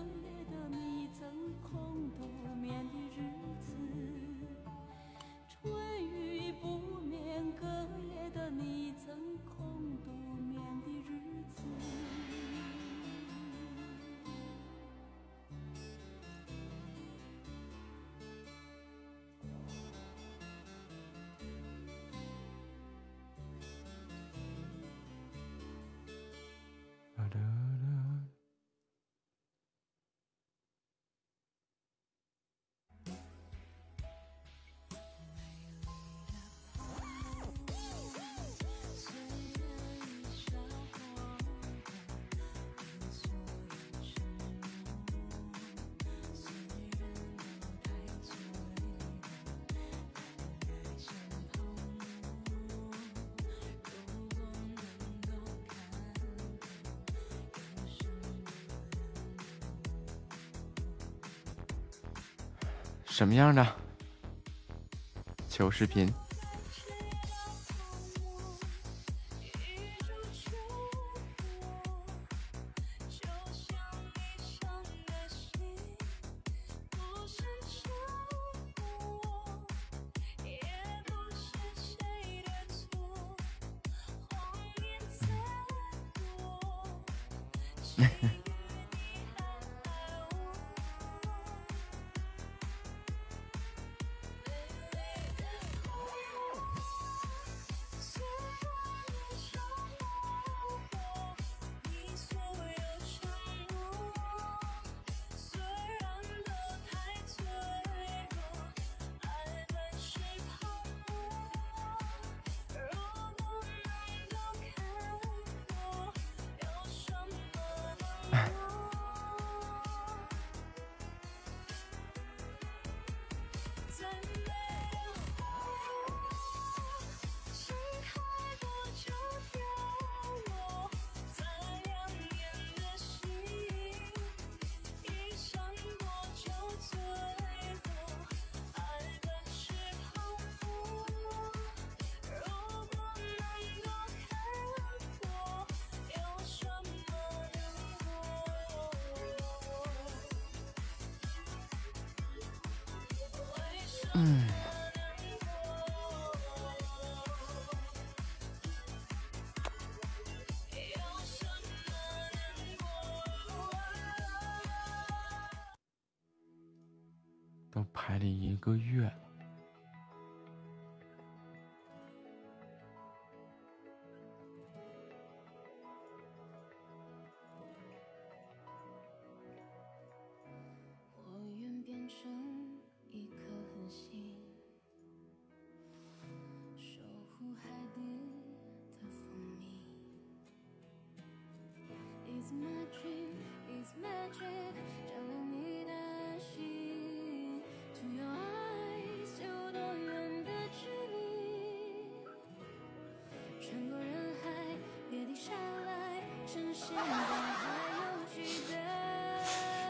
什么样的？求视频。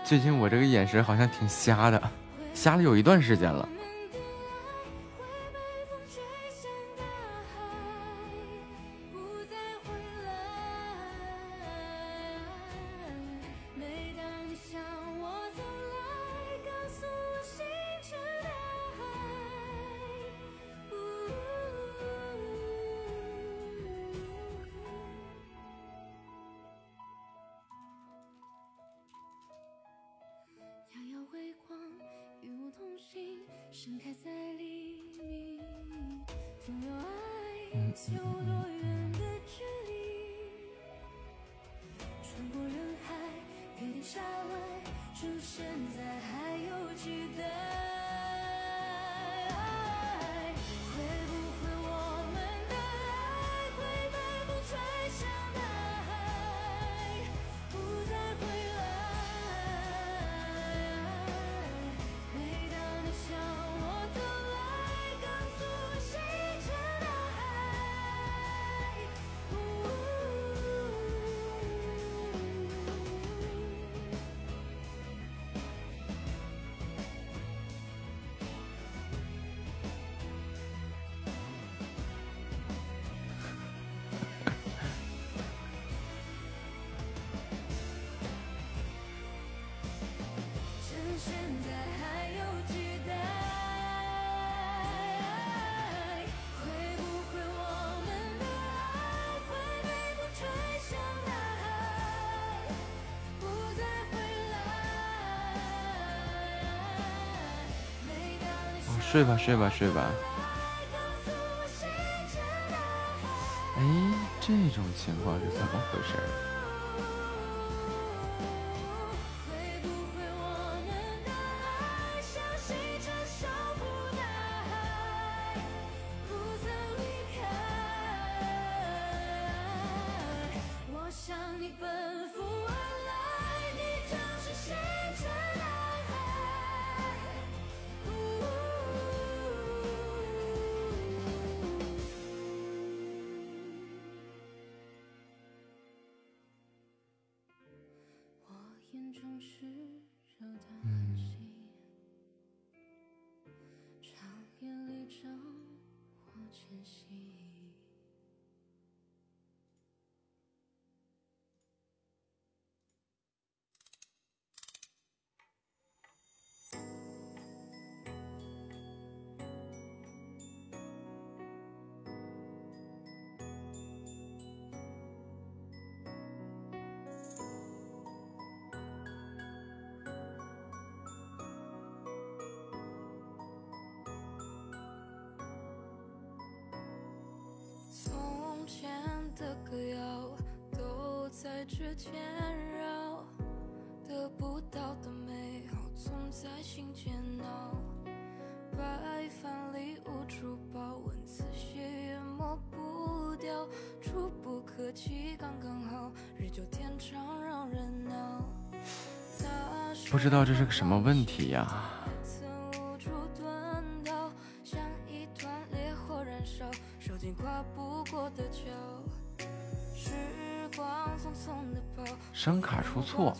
最近我这个眼神好像挺瞎的瞎了有一段时间了。睡吧，睡吧，睡吧。哎，这种情况是怎么回事？缠绕，得不到的美好总在心间挠。白饭里无处宝，文字血也抹不掉，触不可及刚刚好，日久天长让人恼。不知道这是个什么问题呀、啊？声卡出错。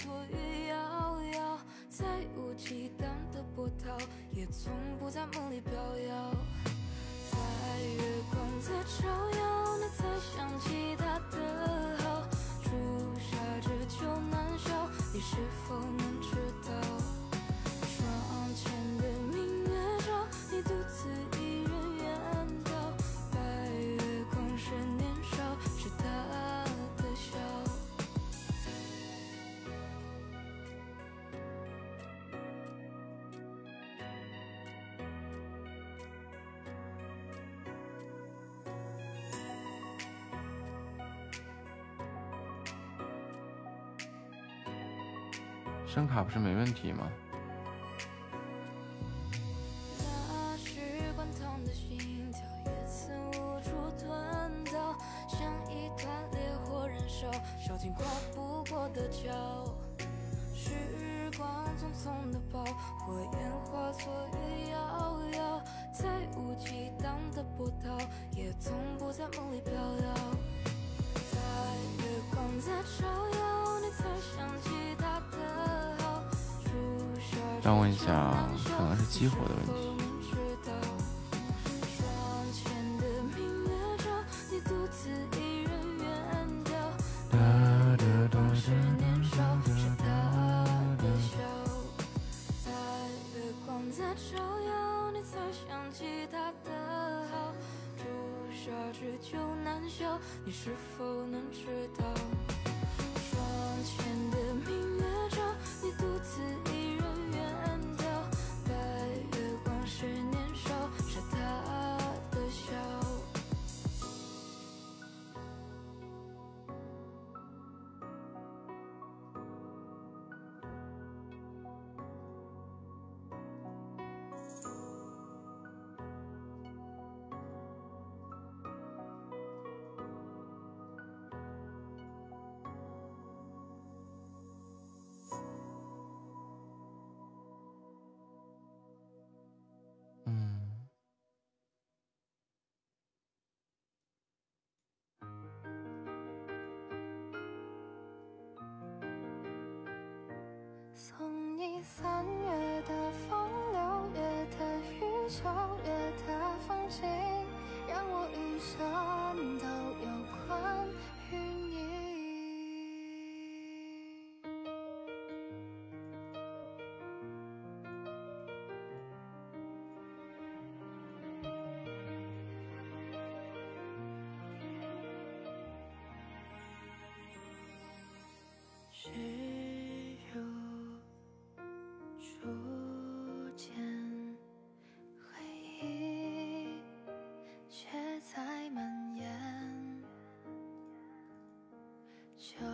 就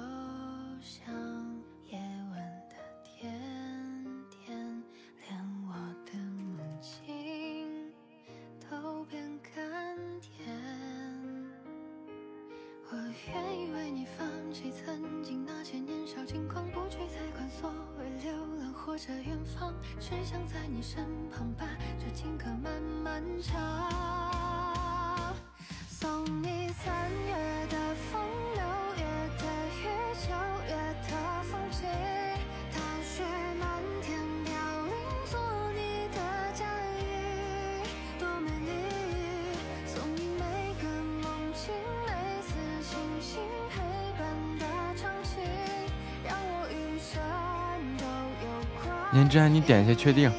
像夜晚的甜甜，连我的梦境都变甘甜。我愿意为你放弃曾经那些年少轻狂，不去再管所谓流浪或者远方，只想在你身旁，把这情歌慢慢唱。送你三月。您这样，你点一下确定。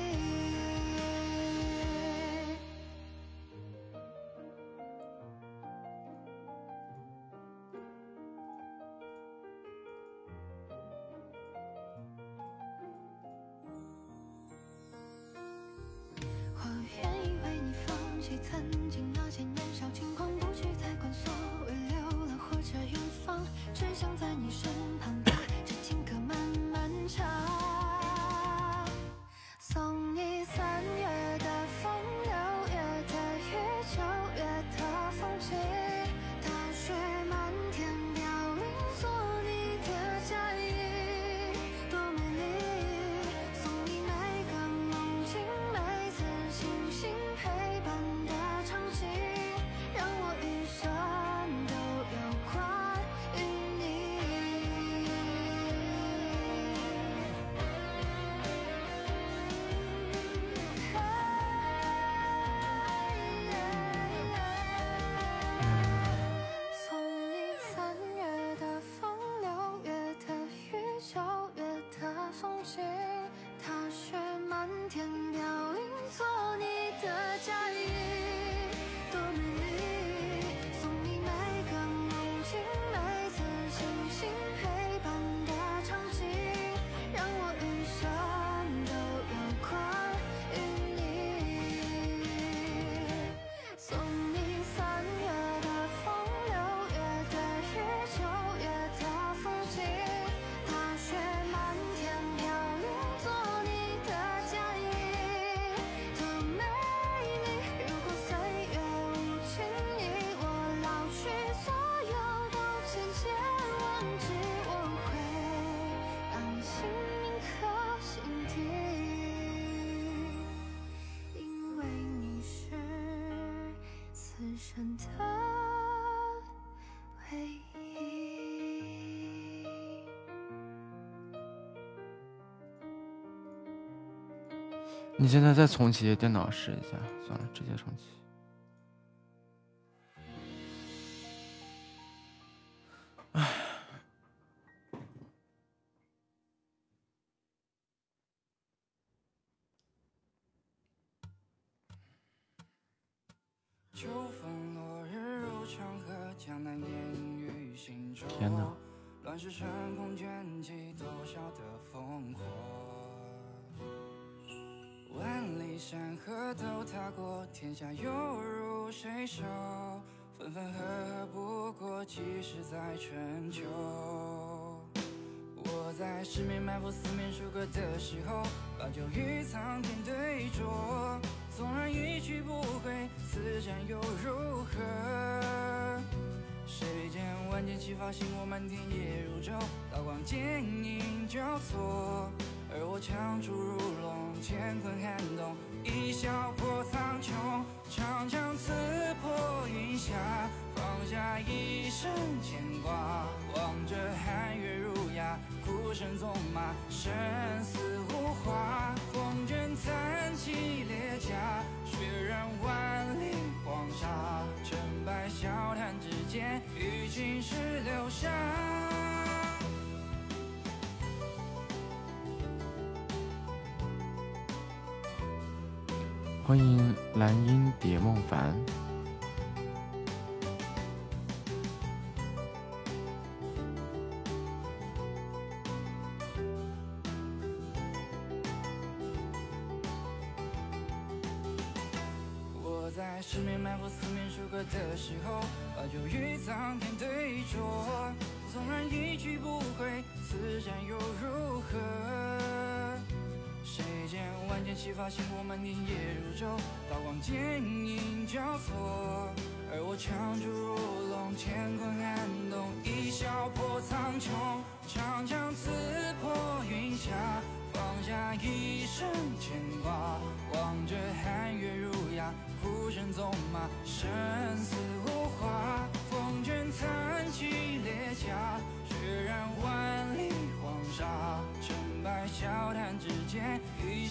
现在再重启电脑试一下算了直接重启。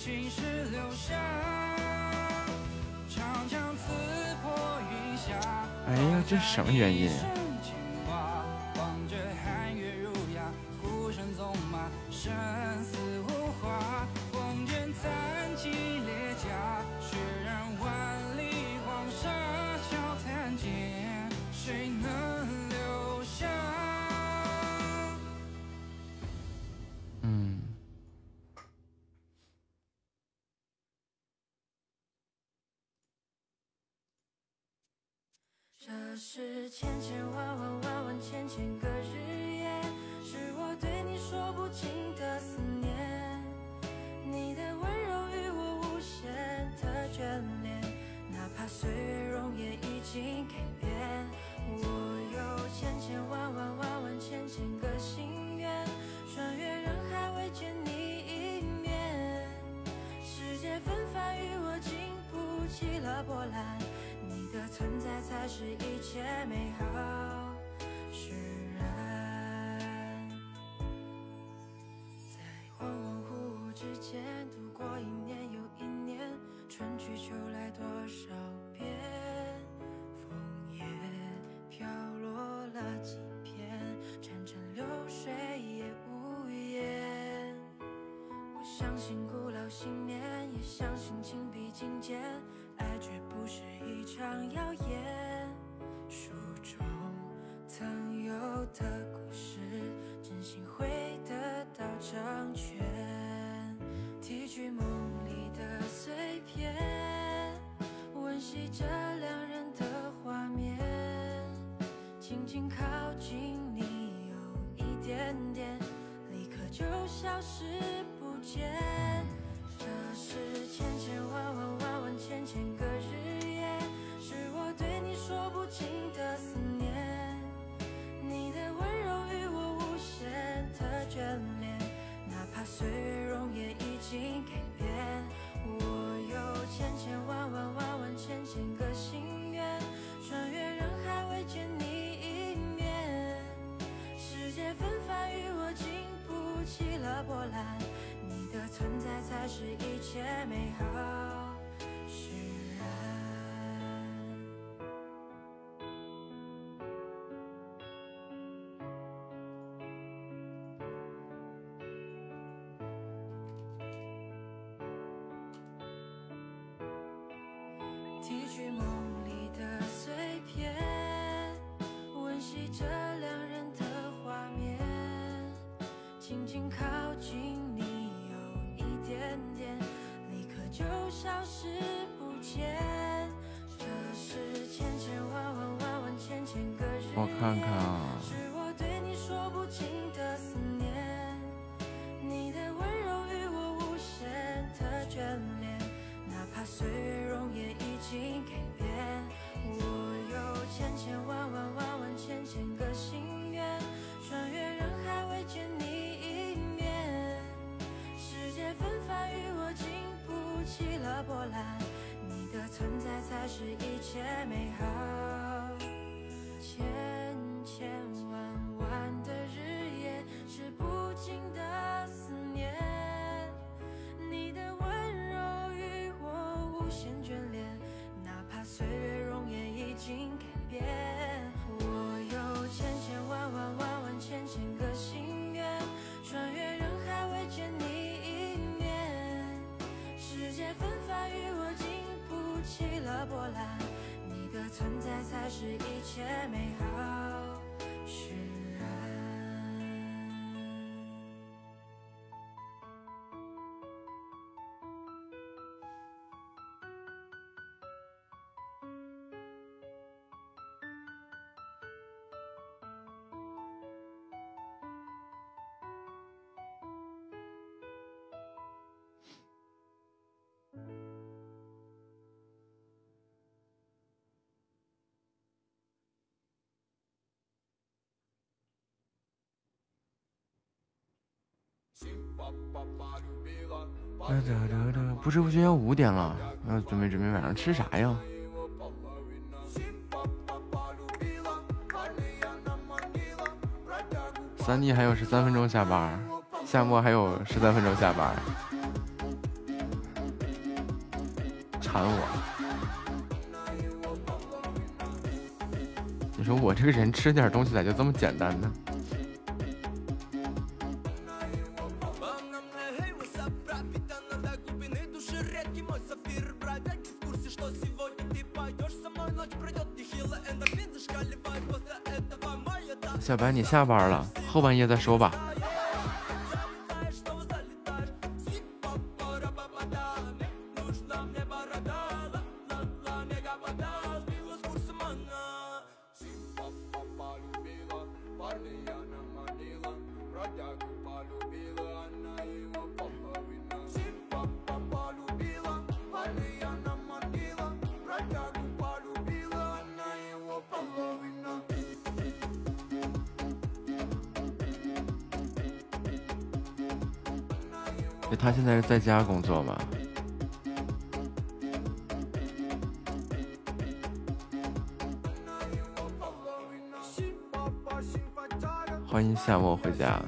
侵蚀留下长枪刺破云霞哎呀这是什么原因啊？消失不见，这是千千万万、万万千千个人。不知不觉要五点了，要准备准备晚上吃啥呀？三弟还有十三分钟下班，夏末还有十三分钟下班，馋我！你说我这个人吃点东西咋就这么简单呢？小白，你下班了，后半夜再说吧。他现在是在家工作吗？欢迎夏末回家。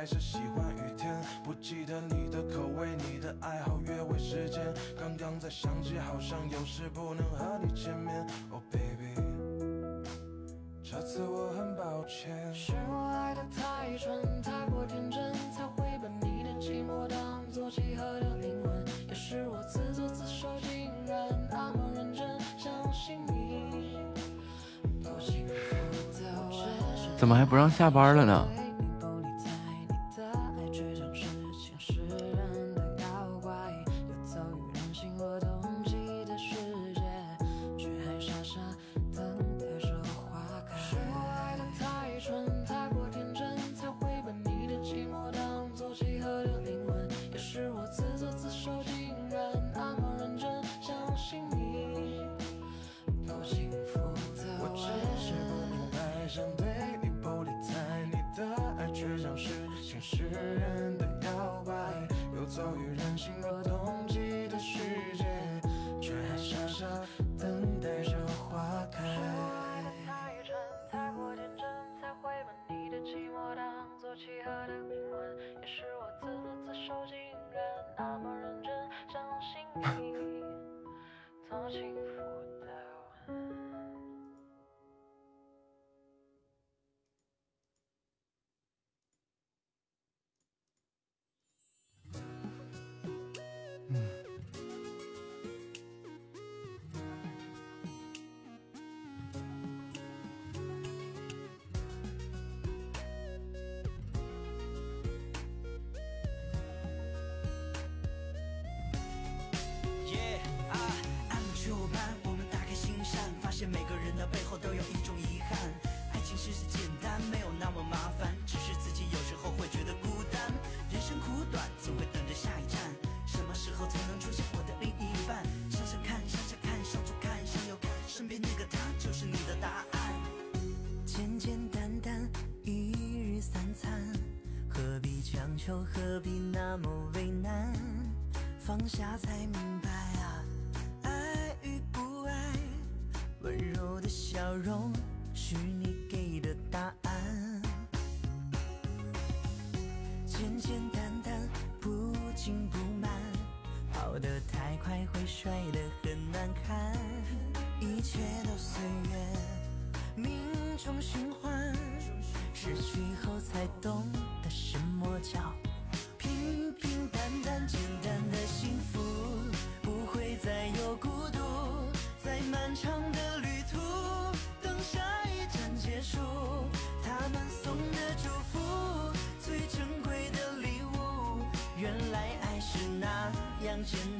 还是喜欢雨天，不记得你的口味，你的爱好，约会时间。刚刚才想起，好像有事不能和你见面。Oh baby，这次我很抱歉。是我爱的太蠢，太过天真，才会把你的寂寞当作契合的灵魂。也是我自作自受，竟然那么认真相信你，多幸福的吻。怎么还不让下班了呢？才会摔得很难看，一切都随缘，命中循环，失去后才懂得什么叫平平淡淡简单的幸福，不会再有孤独，再漫长的旅途，等下一站结束，他们送的祝福，最珍贵的礼物，原来爱是那样简单。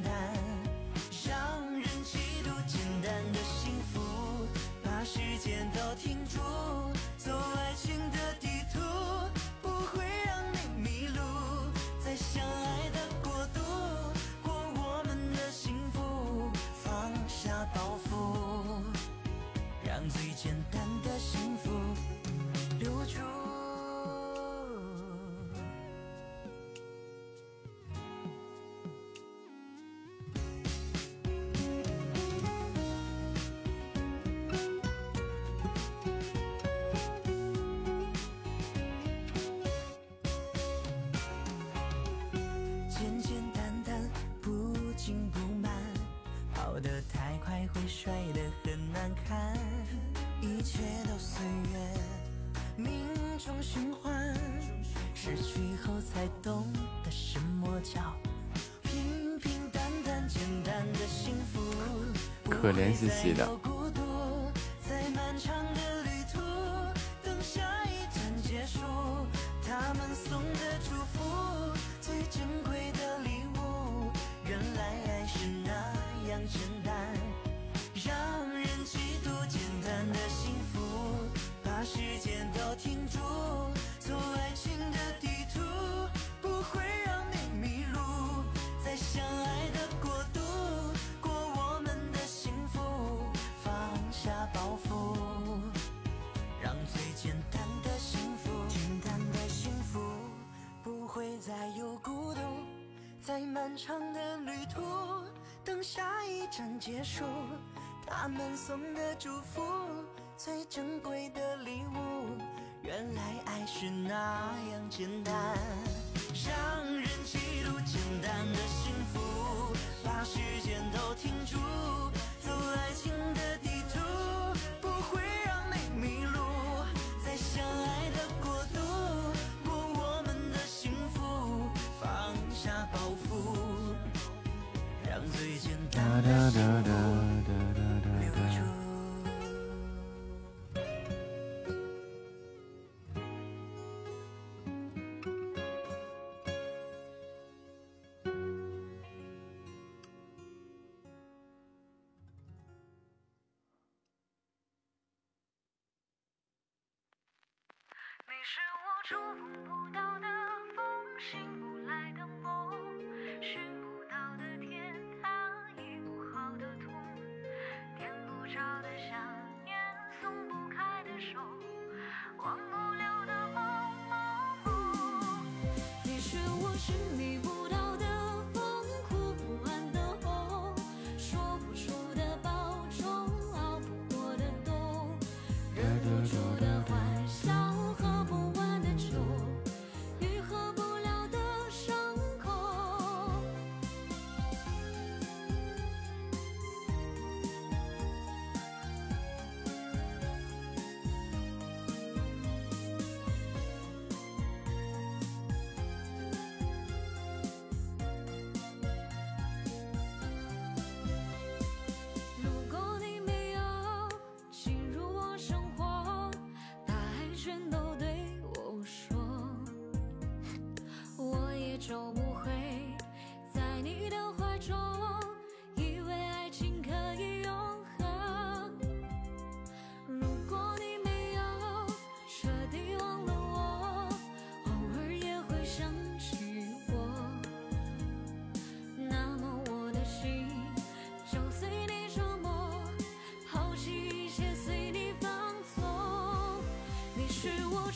可怜兮兮的。简单让人嫉妒简单的幸福把时间都停住走爱情的地图不会让你迷路。在相爱的国度过我们的幸福放下包袱让最简单的幸福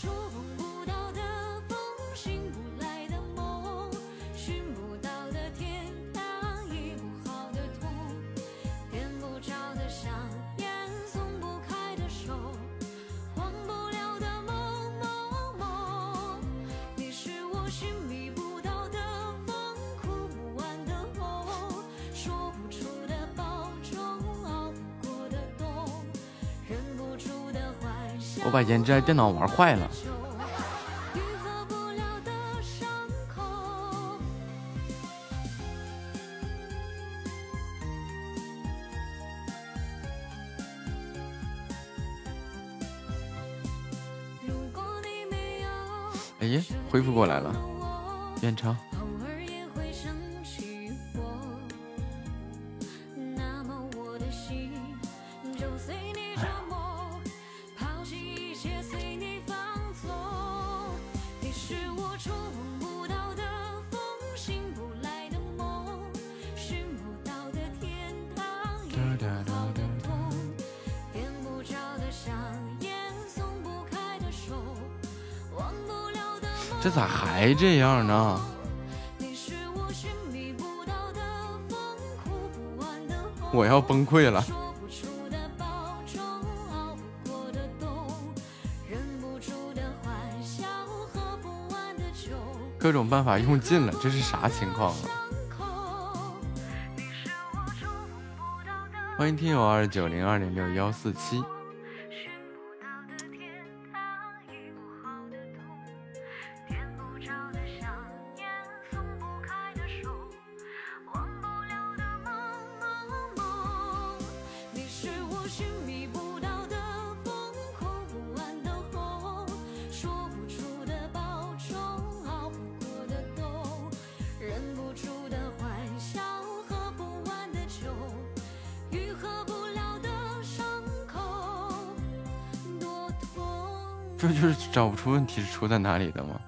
出。我把颜值电脑玩坏了。这咋还这样呢？我要崩溃了。各种办法用尽了，这是啥情况啊？欢迎听友二九零二零六幺四七。出问题是出在哪里的吗？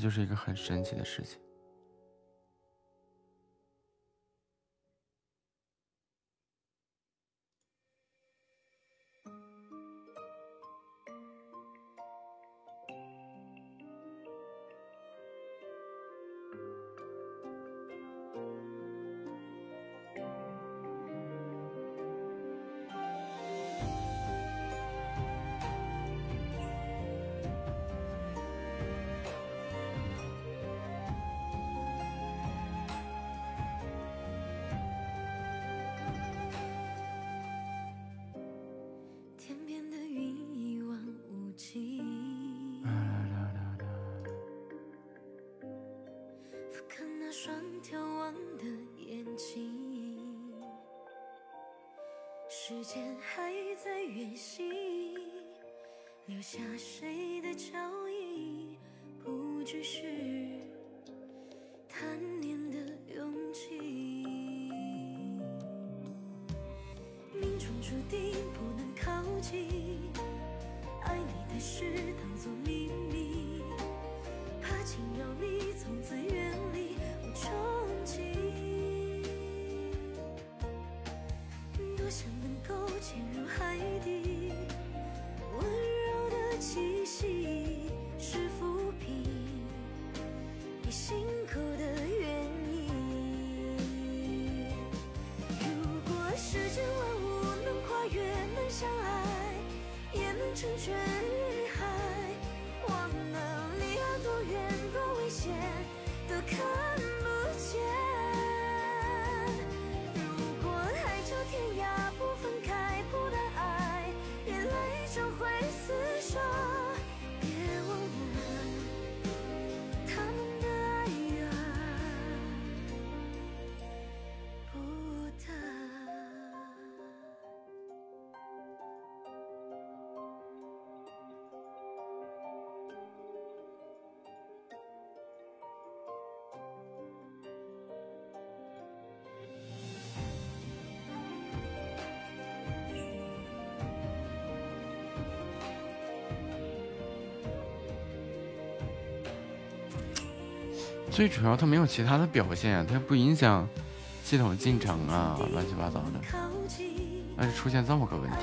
就是一个很神奇的事情。相爱，也能成全于海。忘了离岸多远，多危险，都看不见。如果海角天涯。最主要他没有其他的表现，他不影响系统进程啊，乱七八糟的，那就出现这么个问题。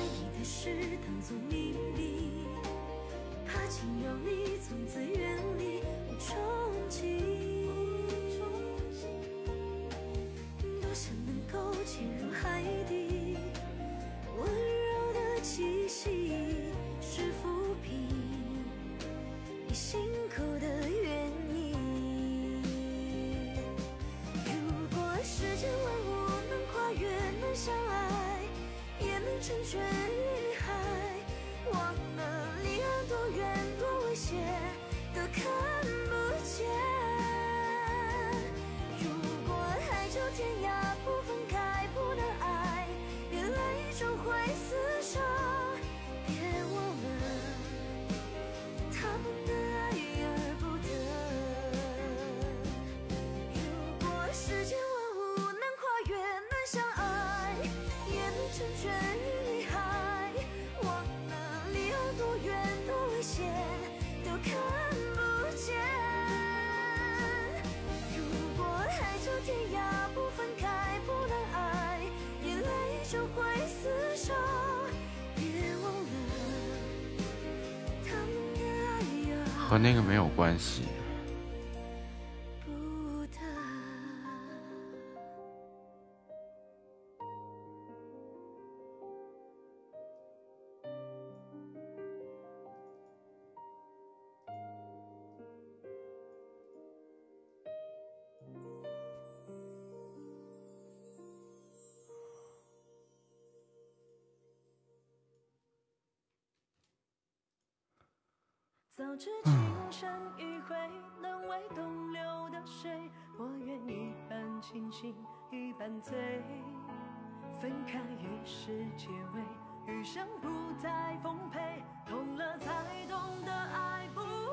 会能为东流的水，我愿一半清醒，一半醉，分开也是结尾，余生不再奉陪，痛了才懂得爱不。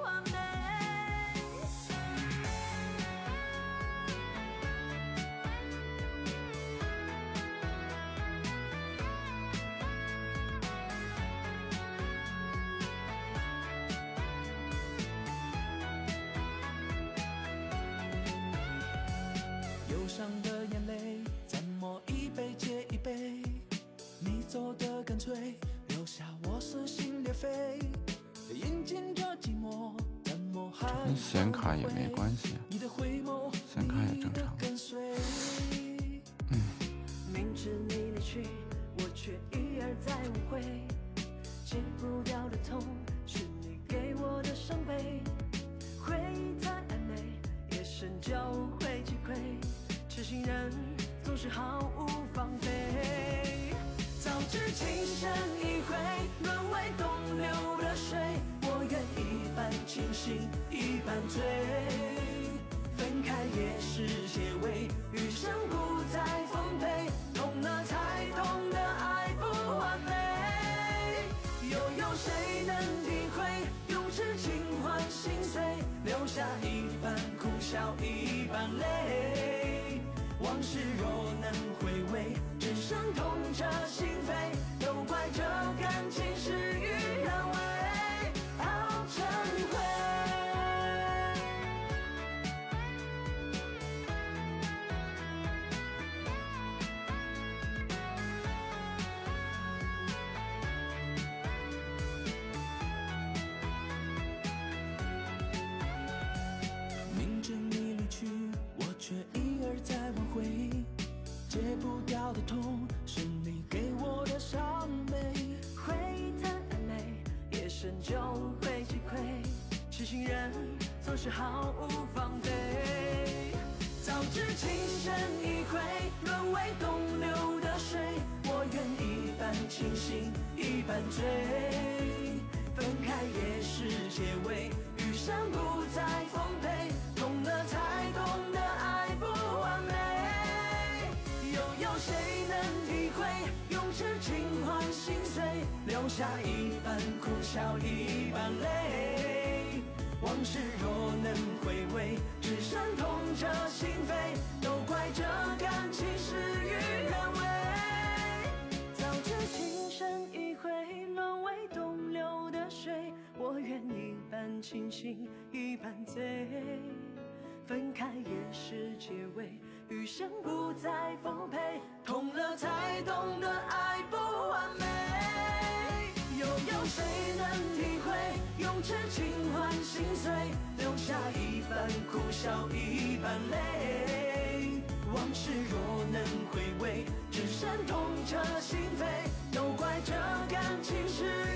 受伤的眼泪，怎么一杯接一杯？你走的干脆，留下我撕心裂肺。这阴间这寂寞，怎么还？跟显卡也没关系。能回味只剩痛彻心扉都怪这感情事与愿违早知情深一回沦为东流的水我愿一半清醒一半醉分开也是结尾余生不再奉陪痛了才懂得爱不完美。又有谁能体会用痴情换心碎留下一半苦笑一半泪往事若能回味只剩痛彻心扉都怪这感情是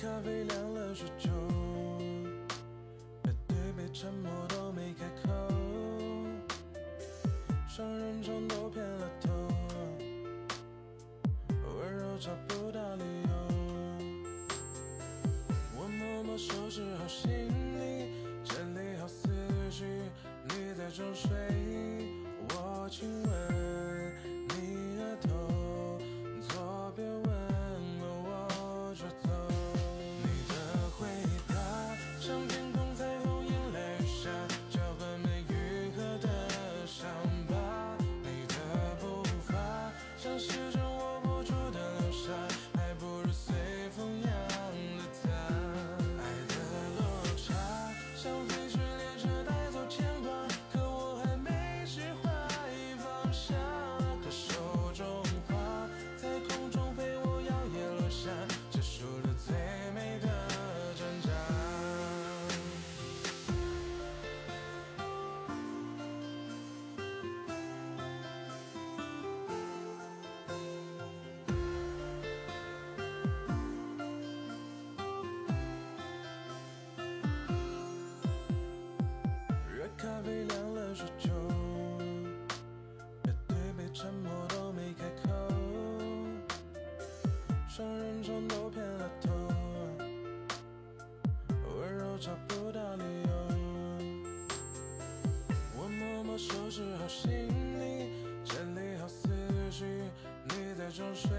咖啡凉了许久天窗都偏了头，温柔找不到理由。我默默收拾好行李，整理好思绪，你在装睡，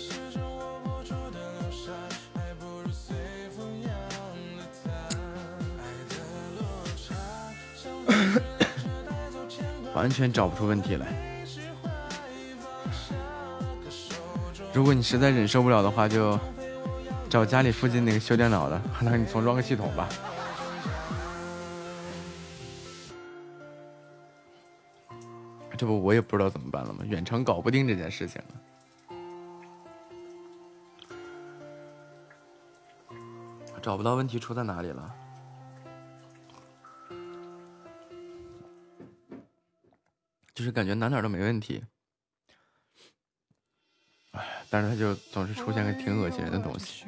完全找不出问题来。如果你实在忍受不了的话，就找家里附近那个修电脑的，让他给你重装个系统吧。这不我也不知道怎么办了吗？远程搞不定这件事情找不到问题出在哪里了。就是感觉哪哪都没问题，哎，但是他就总是出现个挺恶心人的东西。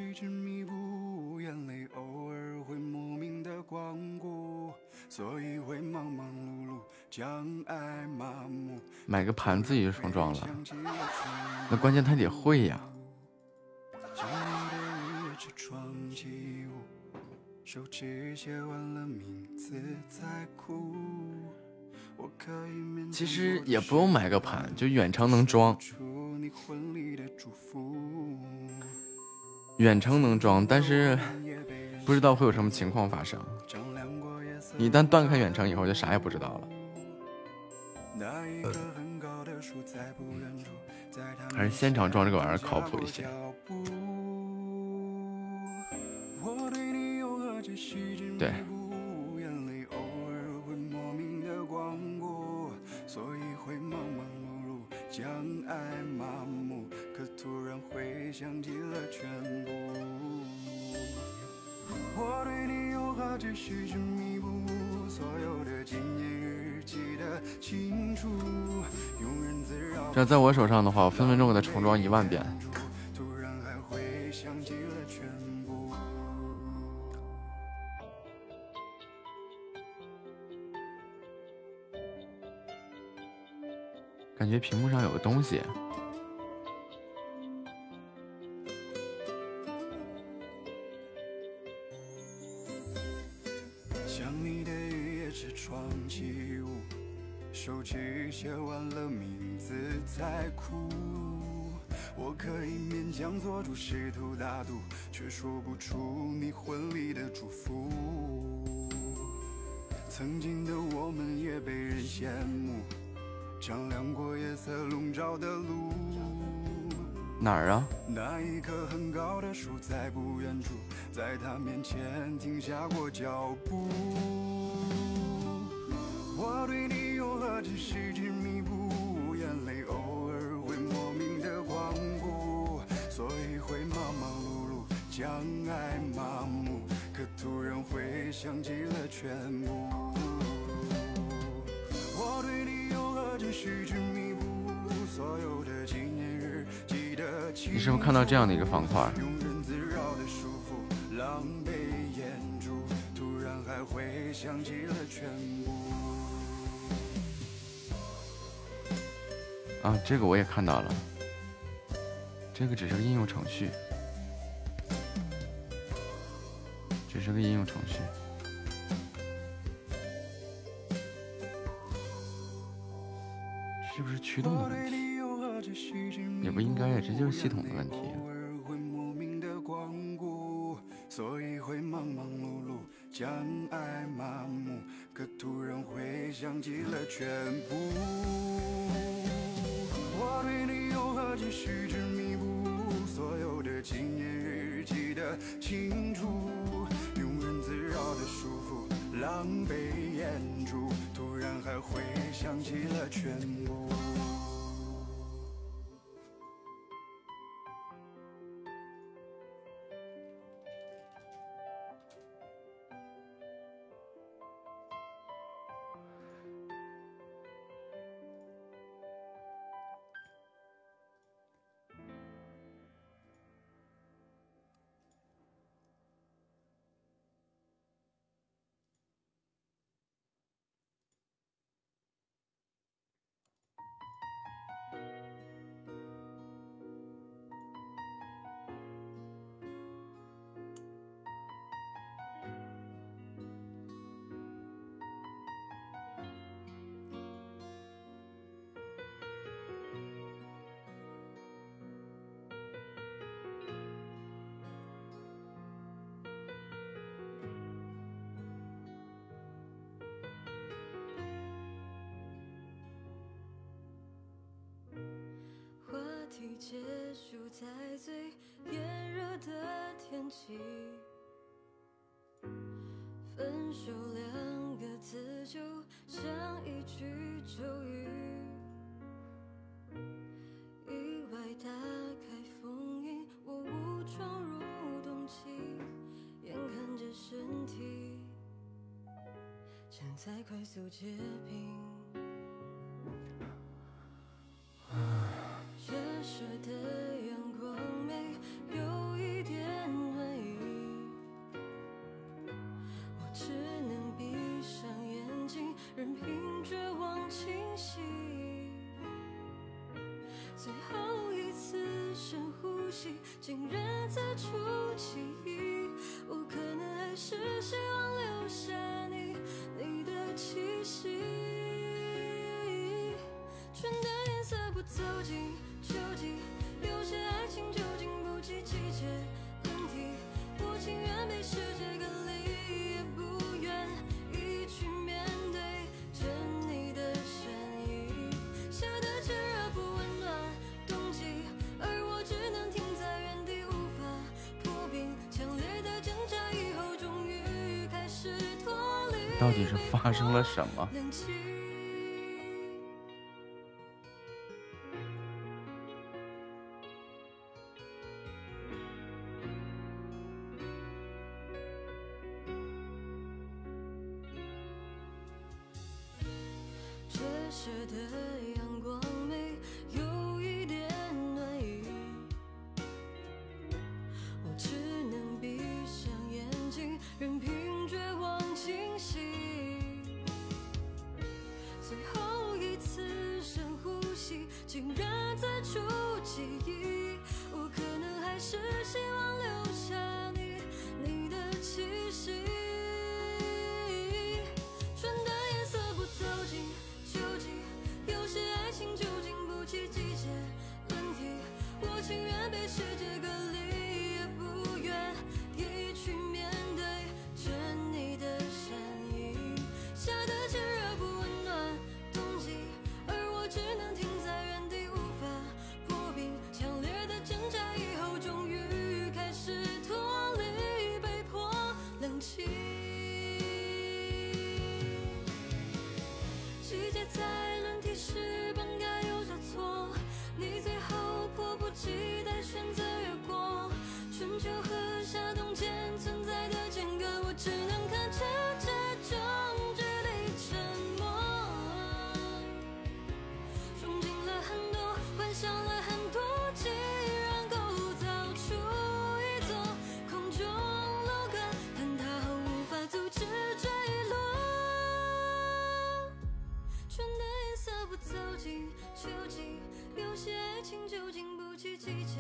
所以会忙忙碌碌，将爱麻木。买个盘自己就重装了，那关键他得会呀。写完了名字再哭。我可以面其实也不用买个盘，就远程能装。远程能装，但是不知道会有什么情况发生。一旦断开远程以后，就啥也不知道了。那一棵很高的树在不远处，在它还是现场装这个玩意儿靠谱一些。对，将爱麻木，可突然回想起了全部。我对你所有的纪念日记得清楚，庸人自扰。这在我手上的话，我分分钟给它重装一万遍。说不出你婚礼的祝福。曾经的我们也被人羡慕，丈量过夜色笼罩的路。哪儿啊？那一棵很高的树在不远处，在它面前停下过脚步。我对你有何止细致弥补，眼泪偶尔会莫名的光顾，所以会忙忙碌碌，将爱麻木，可突然会想起了全部。你有何止细致弥补，所有的纪念日记得清楚。你是不是看到这样的一个方块？啊，这个我也看到了，这个只是个应用程序，只是个应用程序。是不是驱动也不应该呀这就是系统的问题所以会忙忙碌碌将爱麻木可突然会想起了全部。我对你又何止是执迷不所有的纪念日记得清楚庸人自扰的束缚。狼狈演出突然还会想起了全部。题结束，在最炎热的天气，分手两个字就像一句咒语。意外打开封印，我误闯入冬季，眼看着身体正在快速结冰。到底是发生了什么？出记忆，我可能还是。teach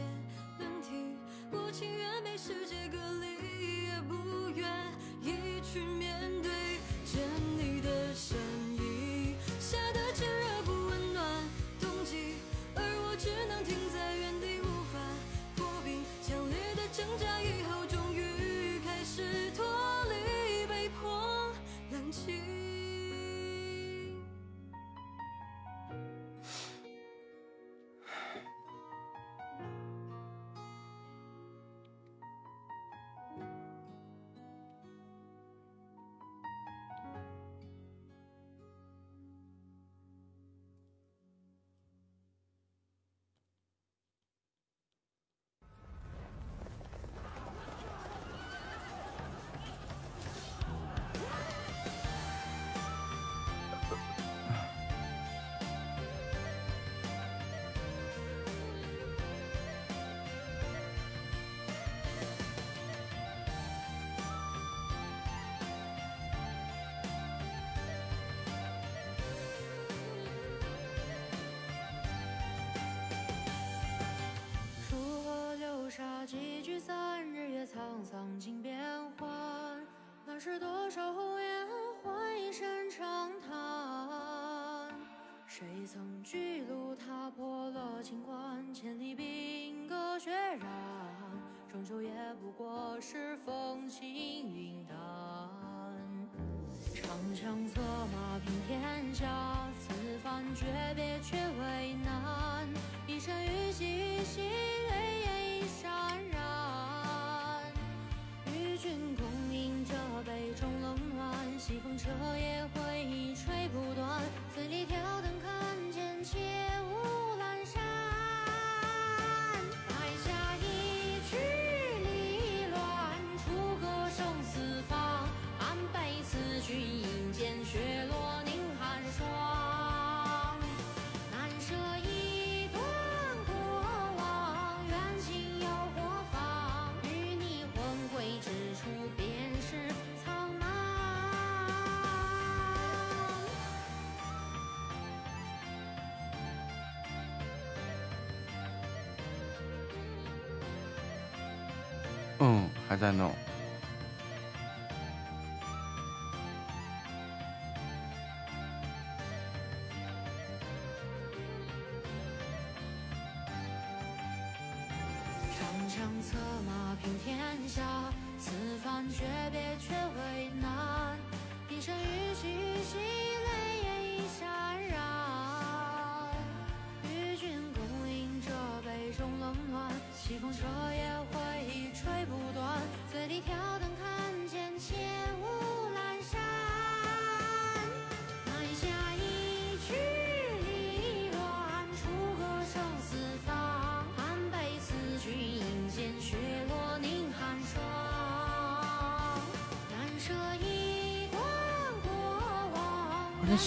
沙几聚散，日月沧桑尽变幻。那是多少红颜换一声长叹？谁曾巨鹿踏破了秦关，千里兵戈血染，终究也不过是风轻云淡。长枪策马平天下，此番诀别却。うん肌の。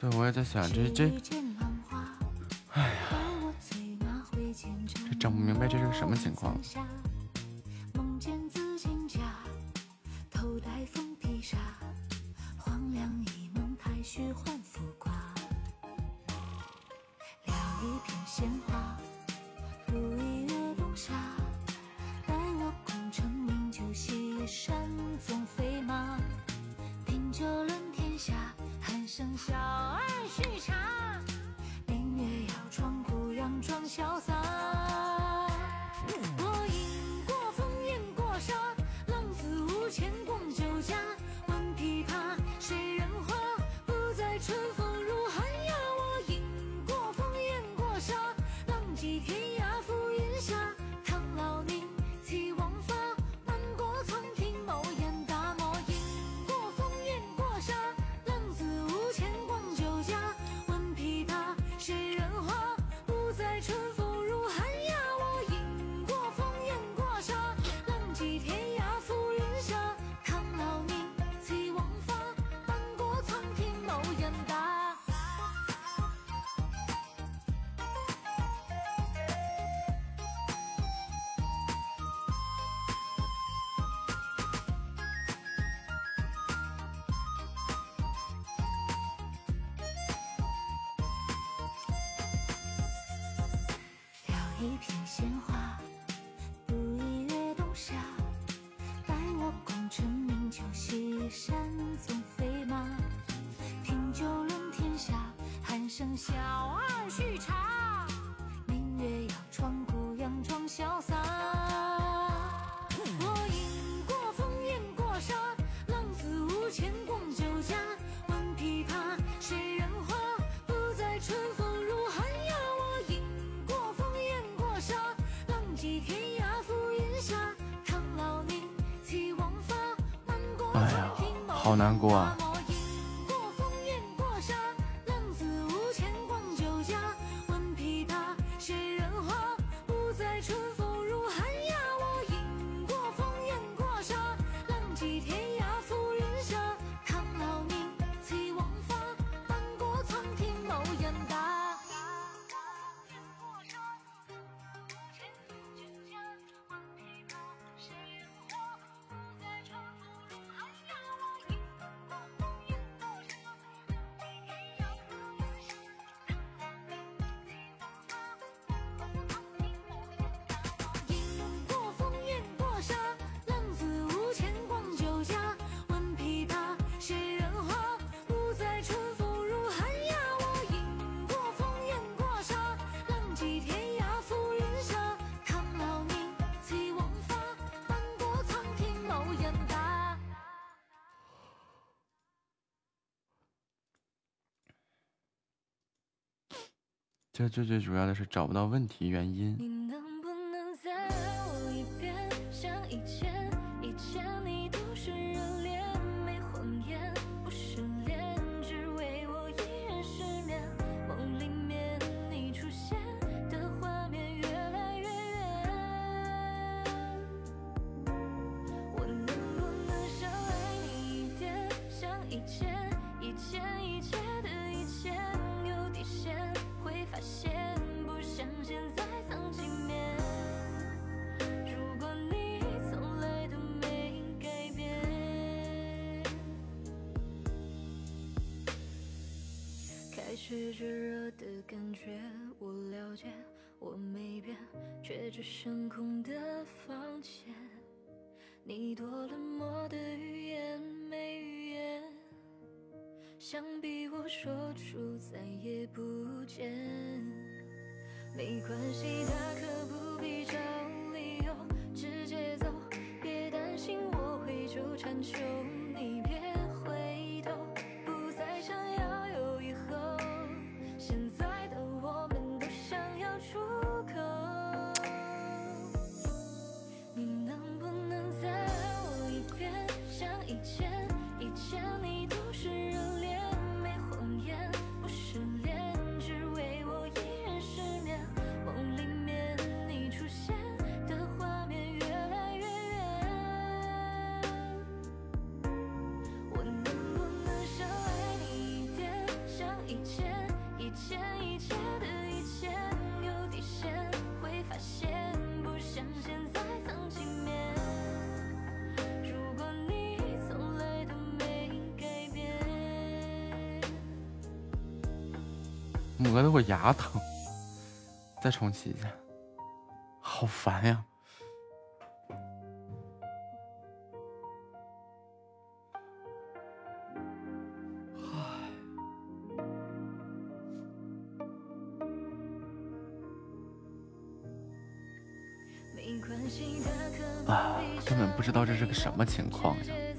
对，我也在想这这，哎呀，这整不明白这是个什么情况。这最最主要的是找不到问题原因。磨的我牙疼。再重启一下。好烦呀。唉。啊根本不知道这是个什么情况呀。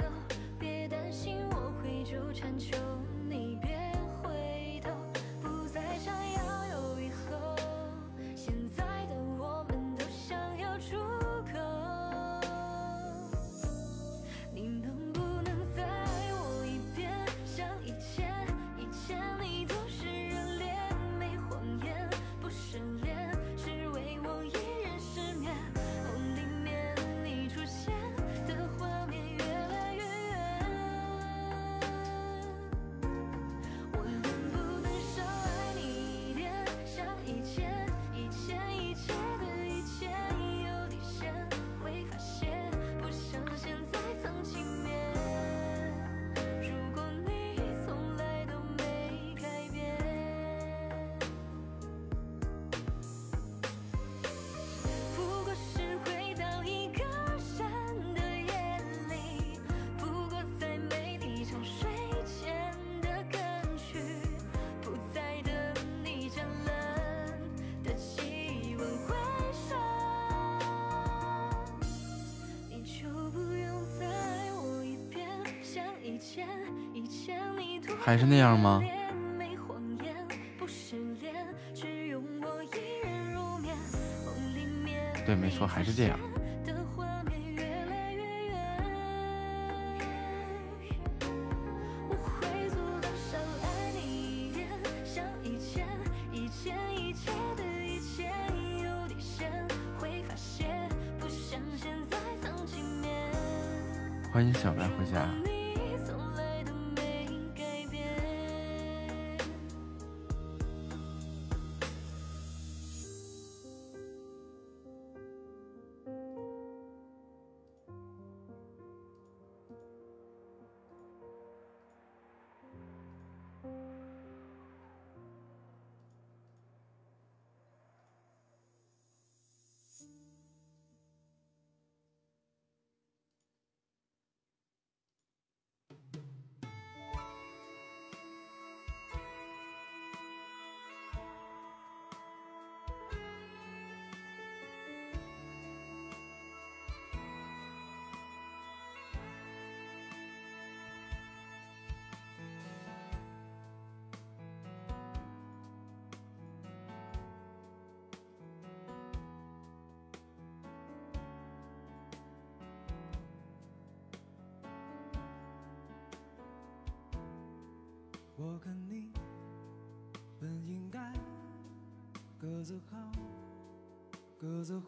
那样吗？对，没错，还是这样。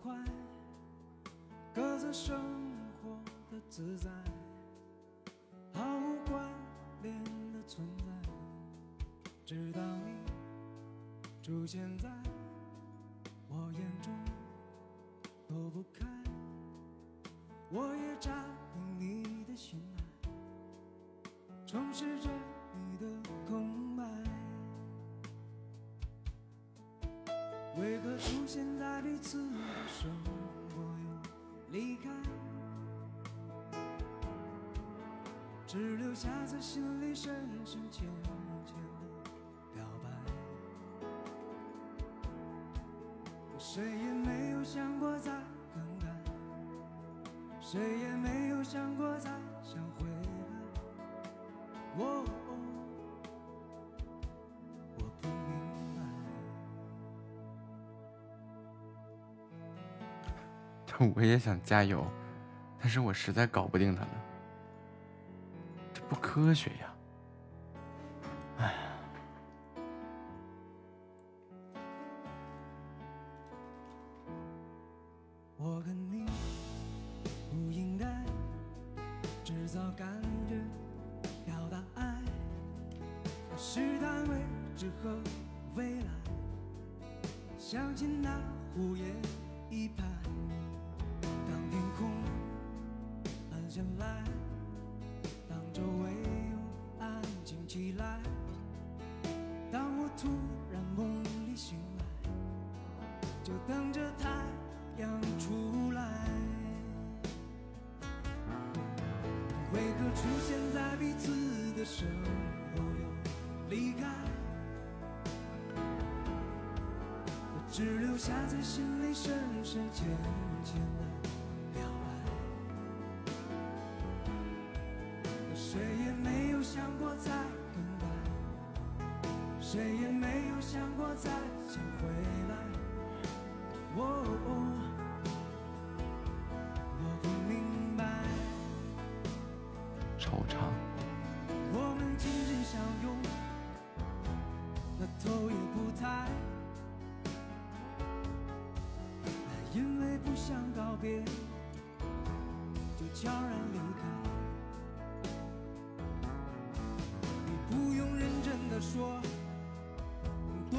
快，各自生活的自在，毫无关联的存在，直到你出现在我眼中，躲不开，我也占领你的心爱，充实着你的空白。为何出现在彼此？只留下在心里深深浅浅的表白。谁也没有想过再更改，谁也没有想过再想回来。我我不明白。我也想加油，但是我实在搞不定他们。科学呀没有想过再想回来，哦，我不明。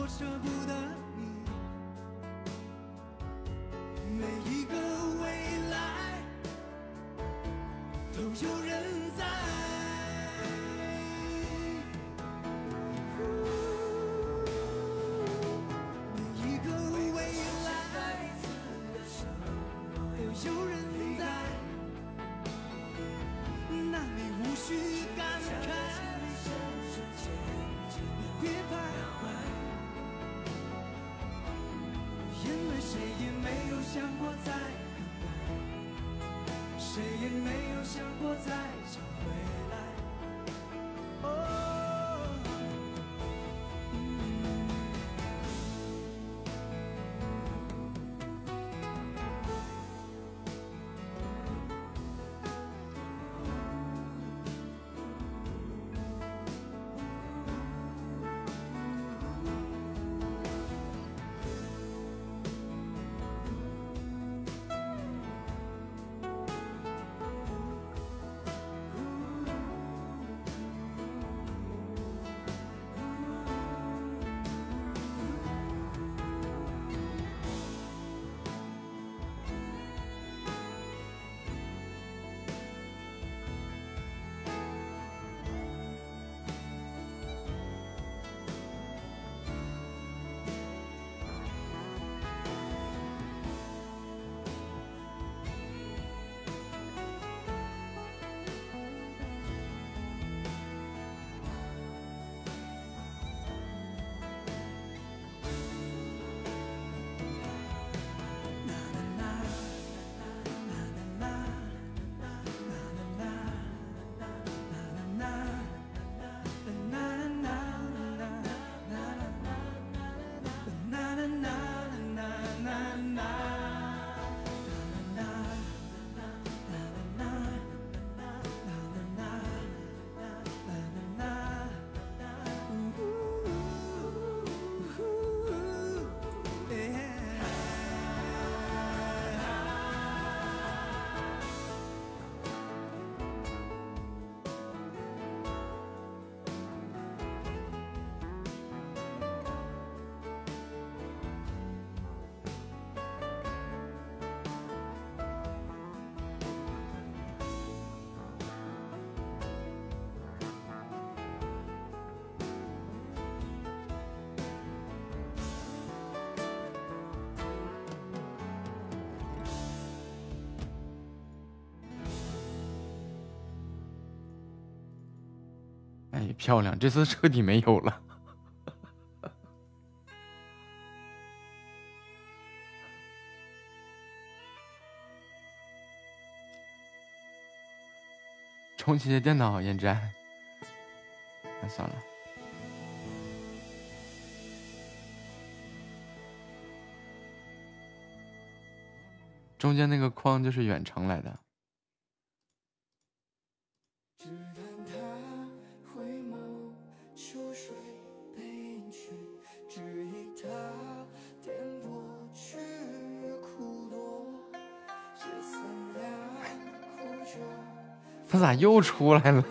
我舍不得漂亮，这次彻底没有了。重启电脑，燕斋。那算了。中间那个框就是远程来的。又出来了？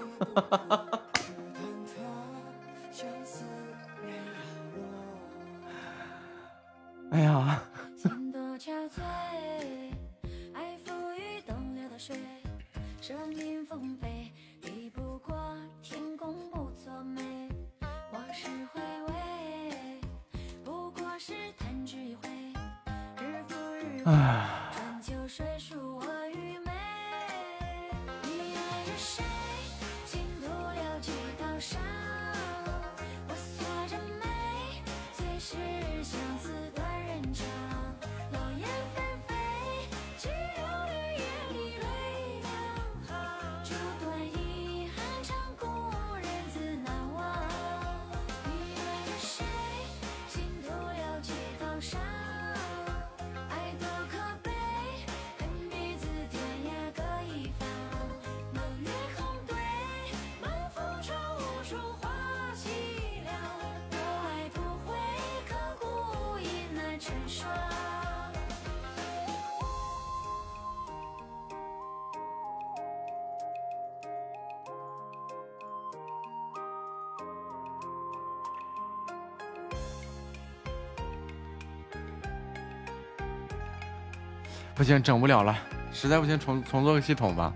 行，整不了了，实在不行重重做个系统吧。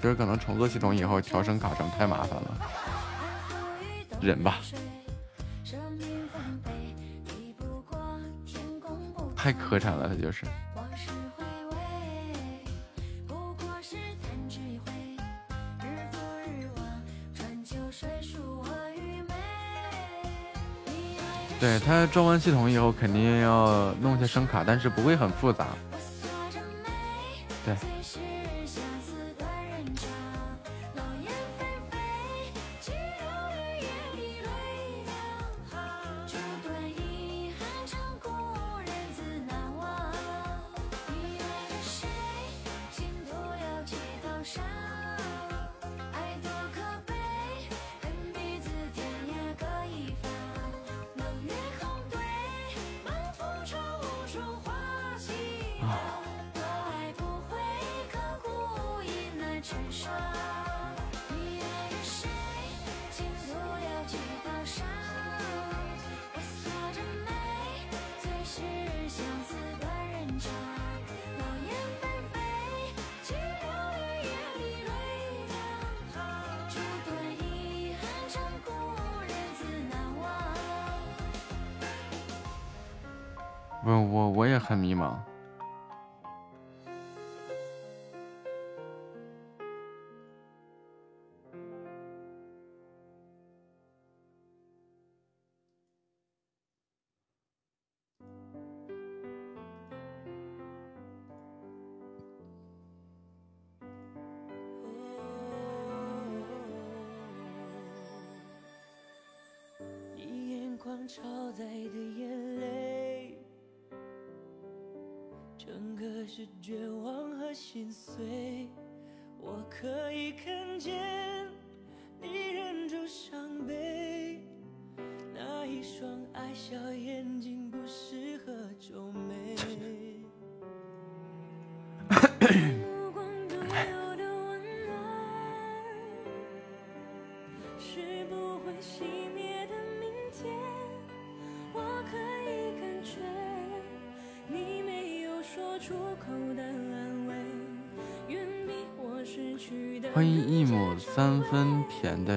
就是可能重做系统以后调声卡声太麻烦了，忍吧。太磕碜了，他就是。对他装完系统以后，肯定要弄些声卡，但是不会很复杂。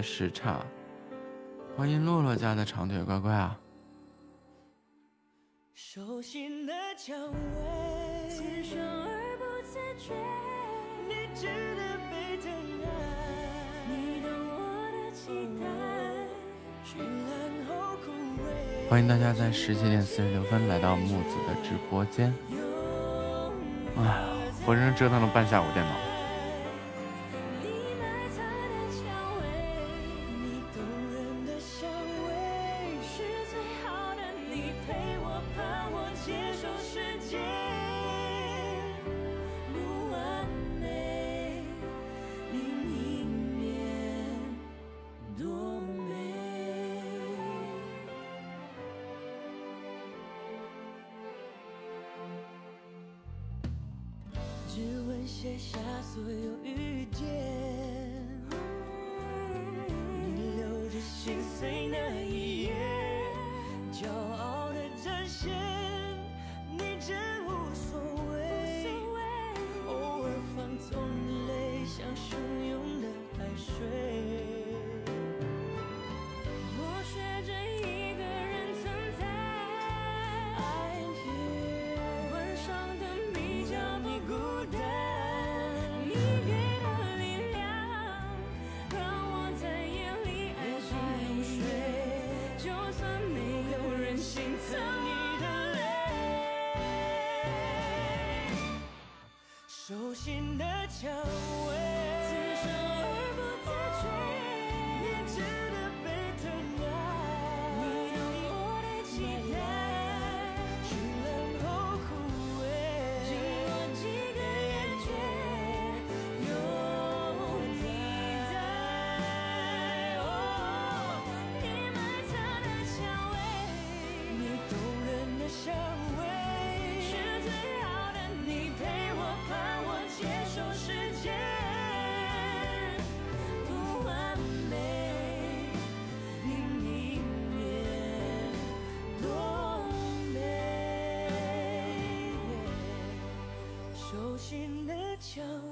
时差。欢迎洛洛家的长腿乖乖啊！手心的蔷薇，而不自觉，你值得被疼爱，你懂我的期待，绚烂后枯萎。欢迎大家在十七点四十六分来到木子的直播间。哎，浑身折腾了半下午电脑。show.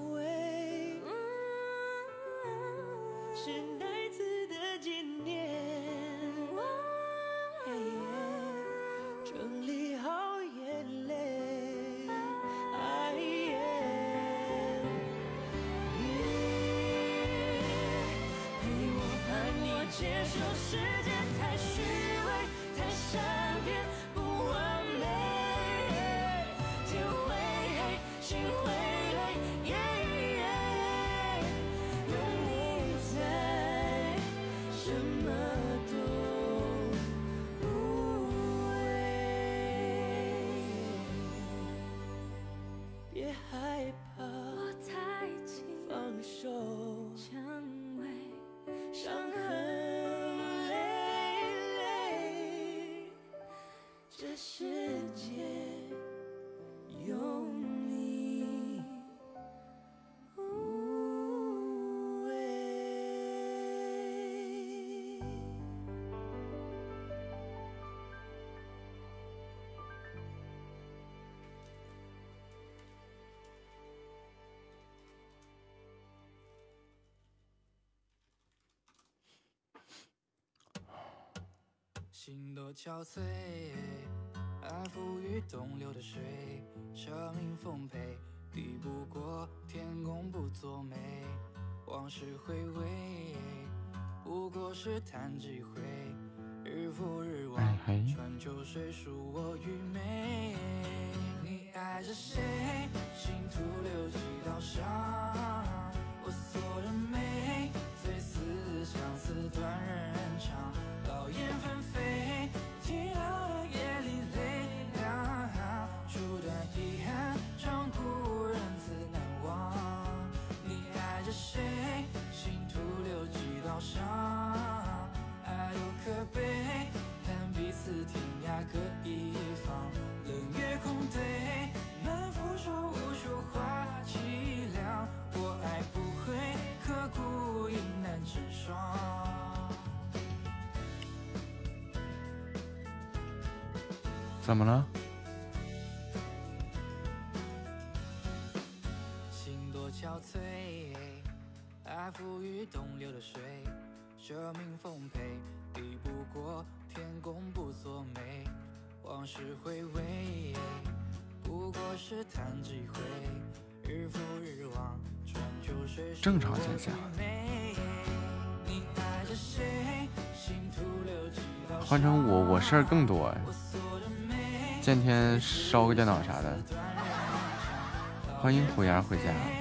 心多憔悴爱付与东流的水生命奉陪抵不过天公不作美往事回味不过是弹指一挥日复日望穿秋水恕我愚昧。你爱着谁？心徒留几道伤我所怎么了？心多憔悴，爱东流的水，舍命奉陪，抵不过天公不作美。往事回味，不过是弹指一挥，日复日，秋水正常现象。换成我，我事儿更多、见天烧个电脑啥的。欢迎虎牙回家。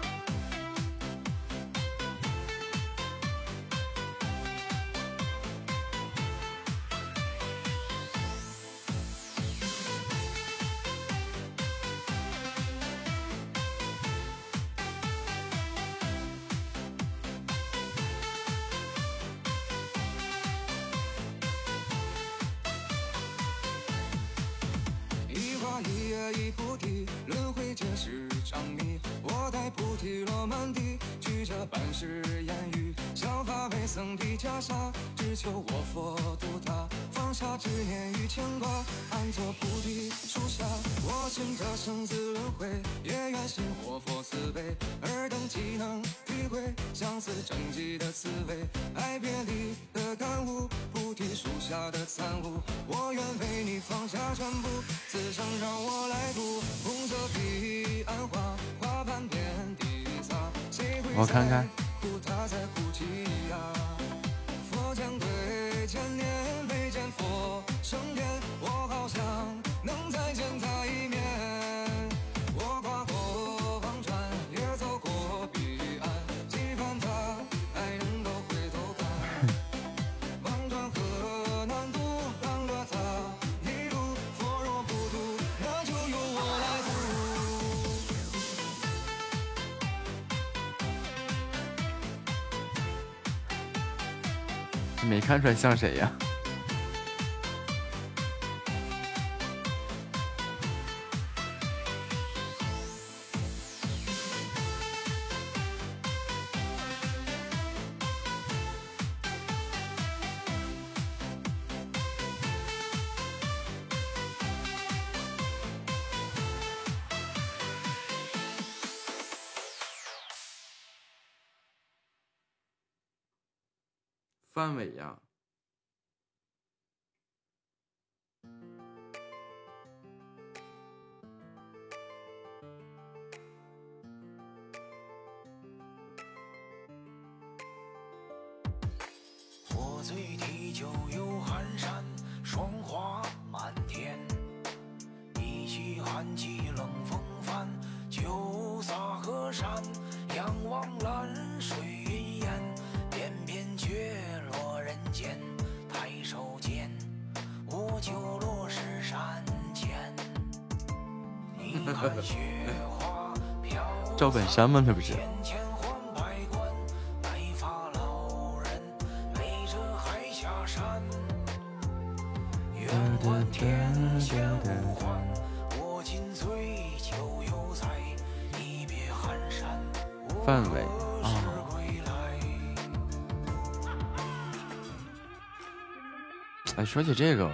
我看看。看出来像谁呀？是？范伟啊，哎，说起这个，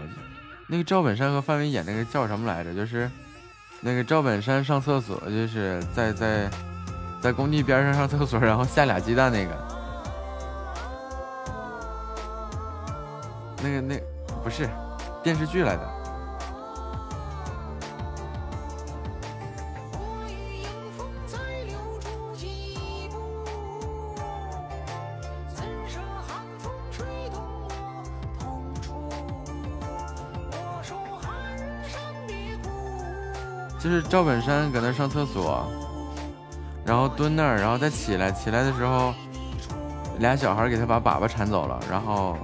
那个赵本山和范伟演那个叫什么来着？就是那个赵本山上厕所，就是在在在工地边上上厕所，然后下俩鸡蛋那个，那个那不是电视剧来的。就是赵本山搁那上厕所，然后蹲那儿，然后再起来，起来的时候，俩小孩给他把粑粑铲走了，然后，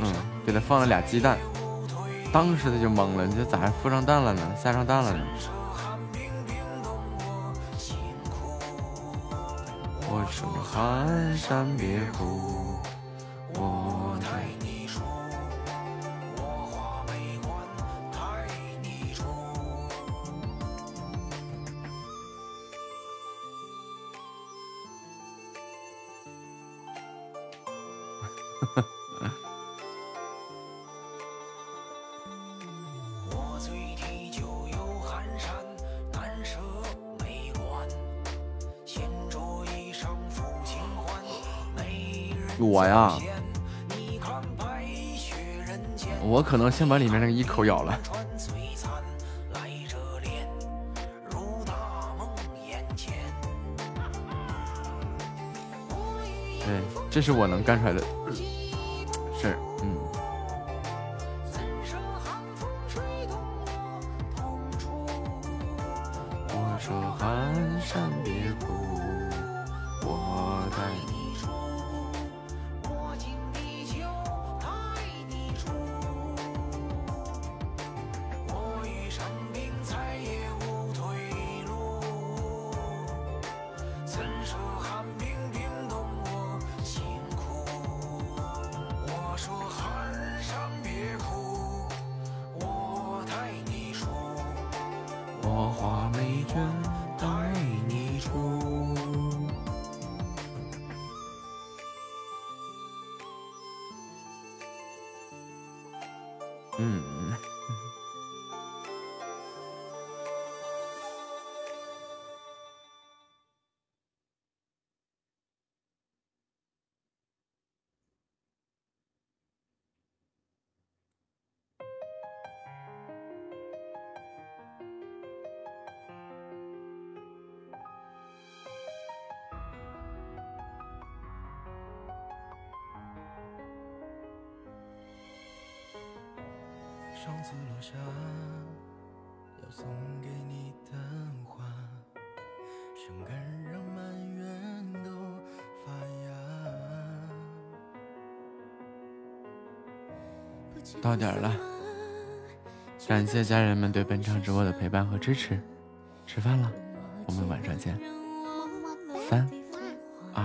嗯，给他放了俩鸡蛋，当时他就懵了，你说咋还孵上蛋了呢？下上蛋了呢？我说寒山别哭，先把里面那个一口咬了。对，这是我能干出来的到点了，感谢家人们对本场直播的陪伴和支持。吃饭了，我们晚上见。三、二、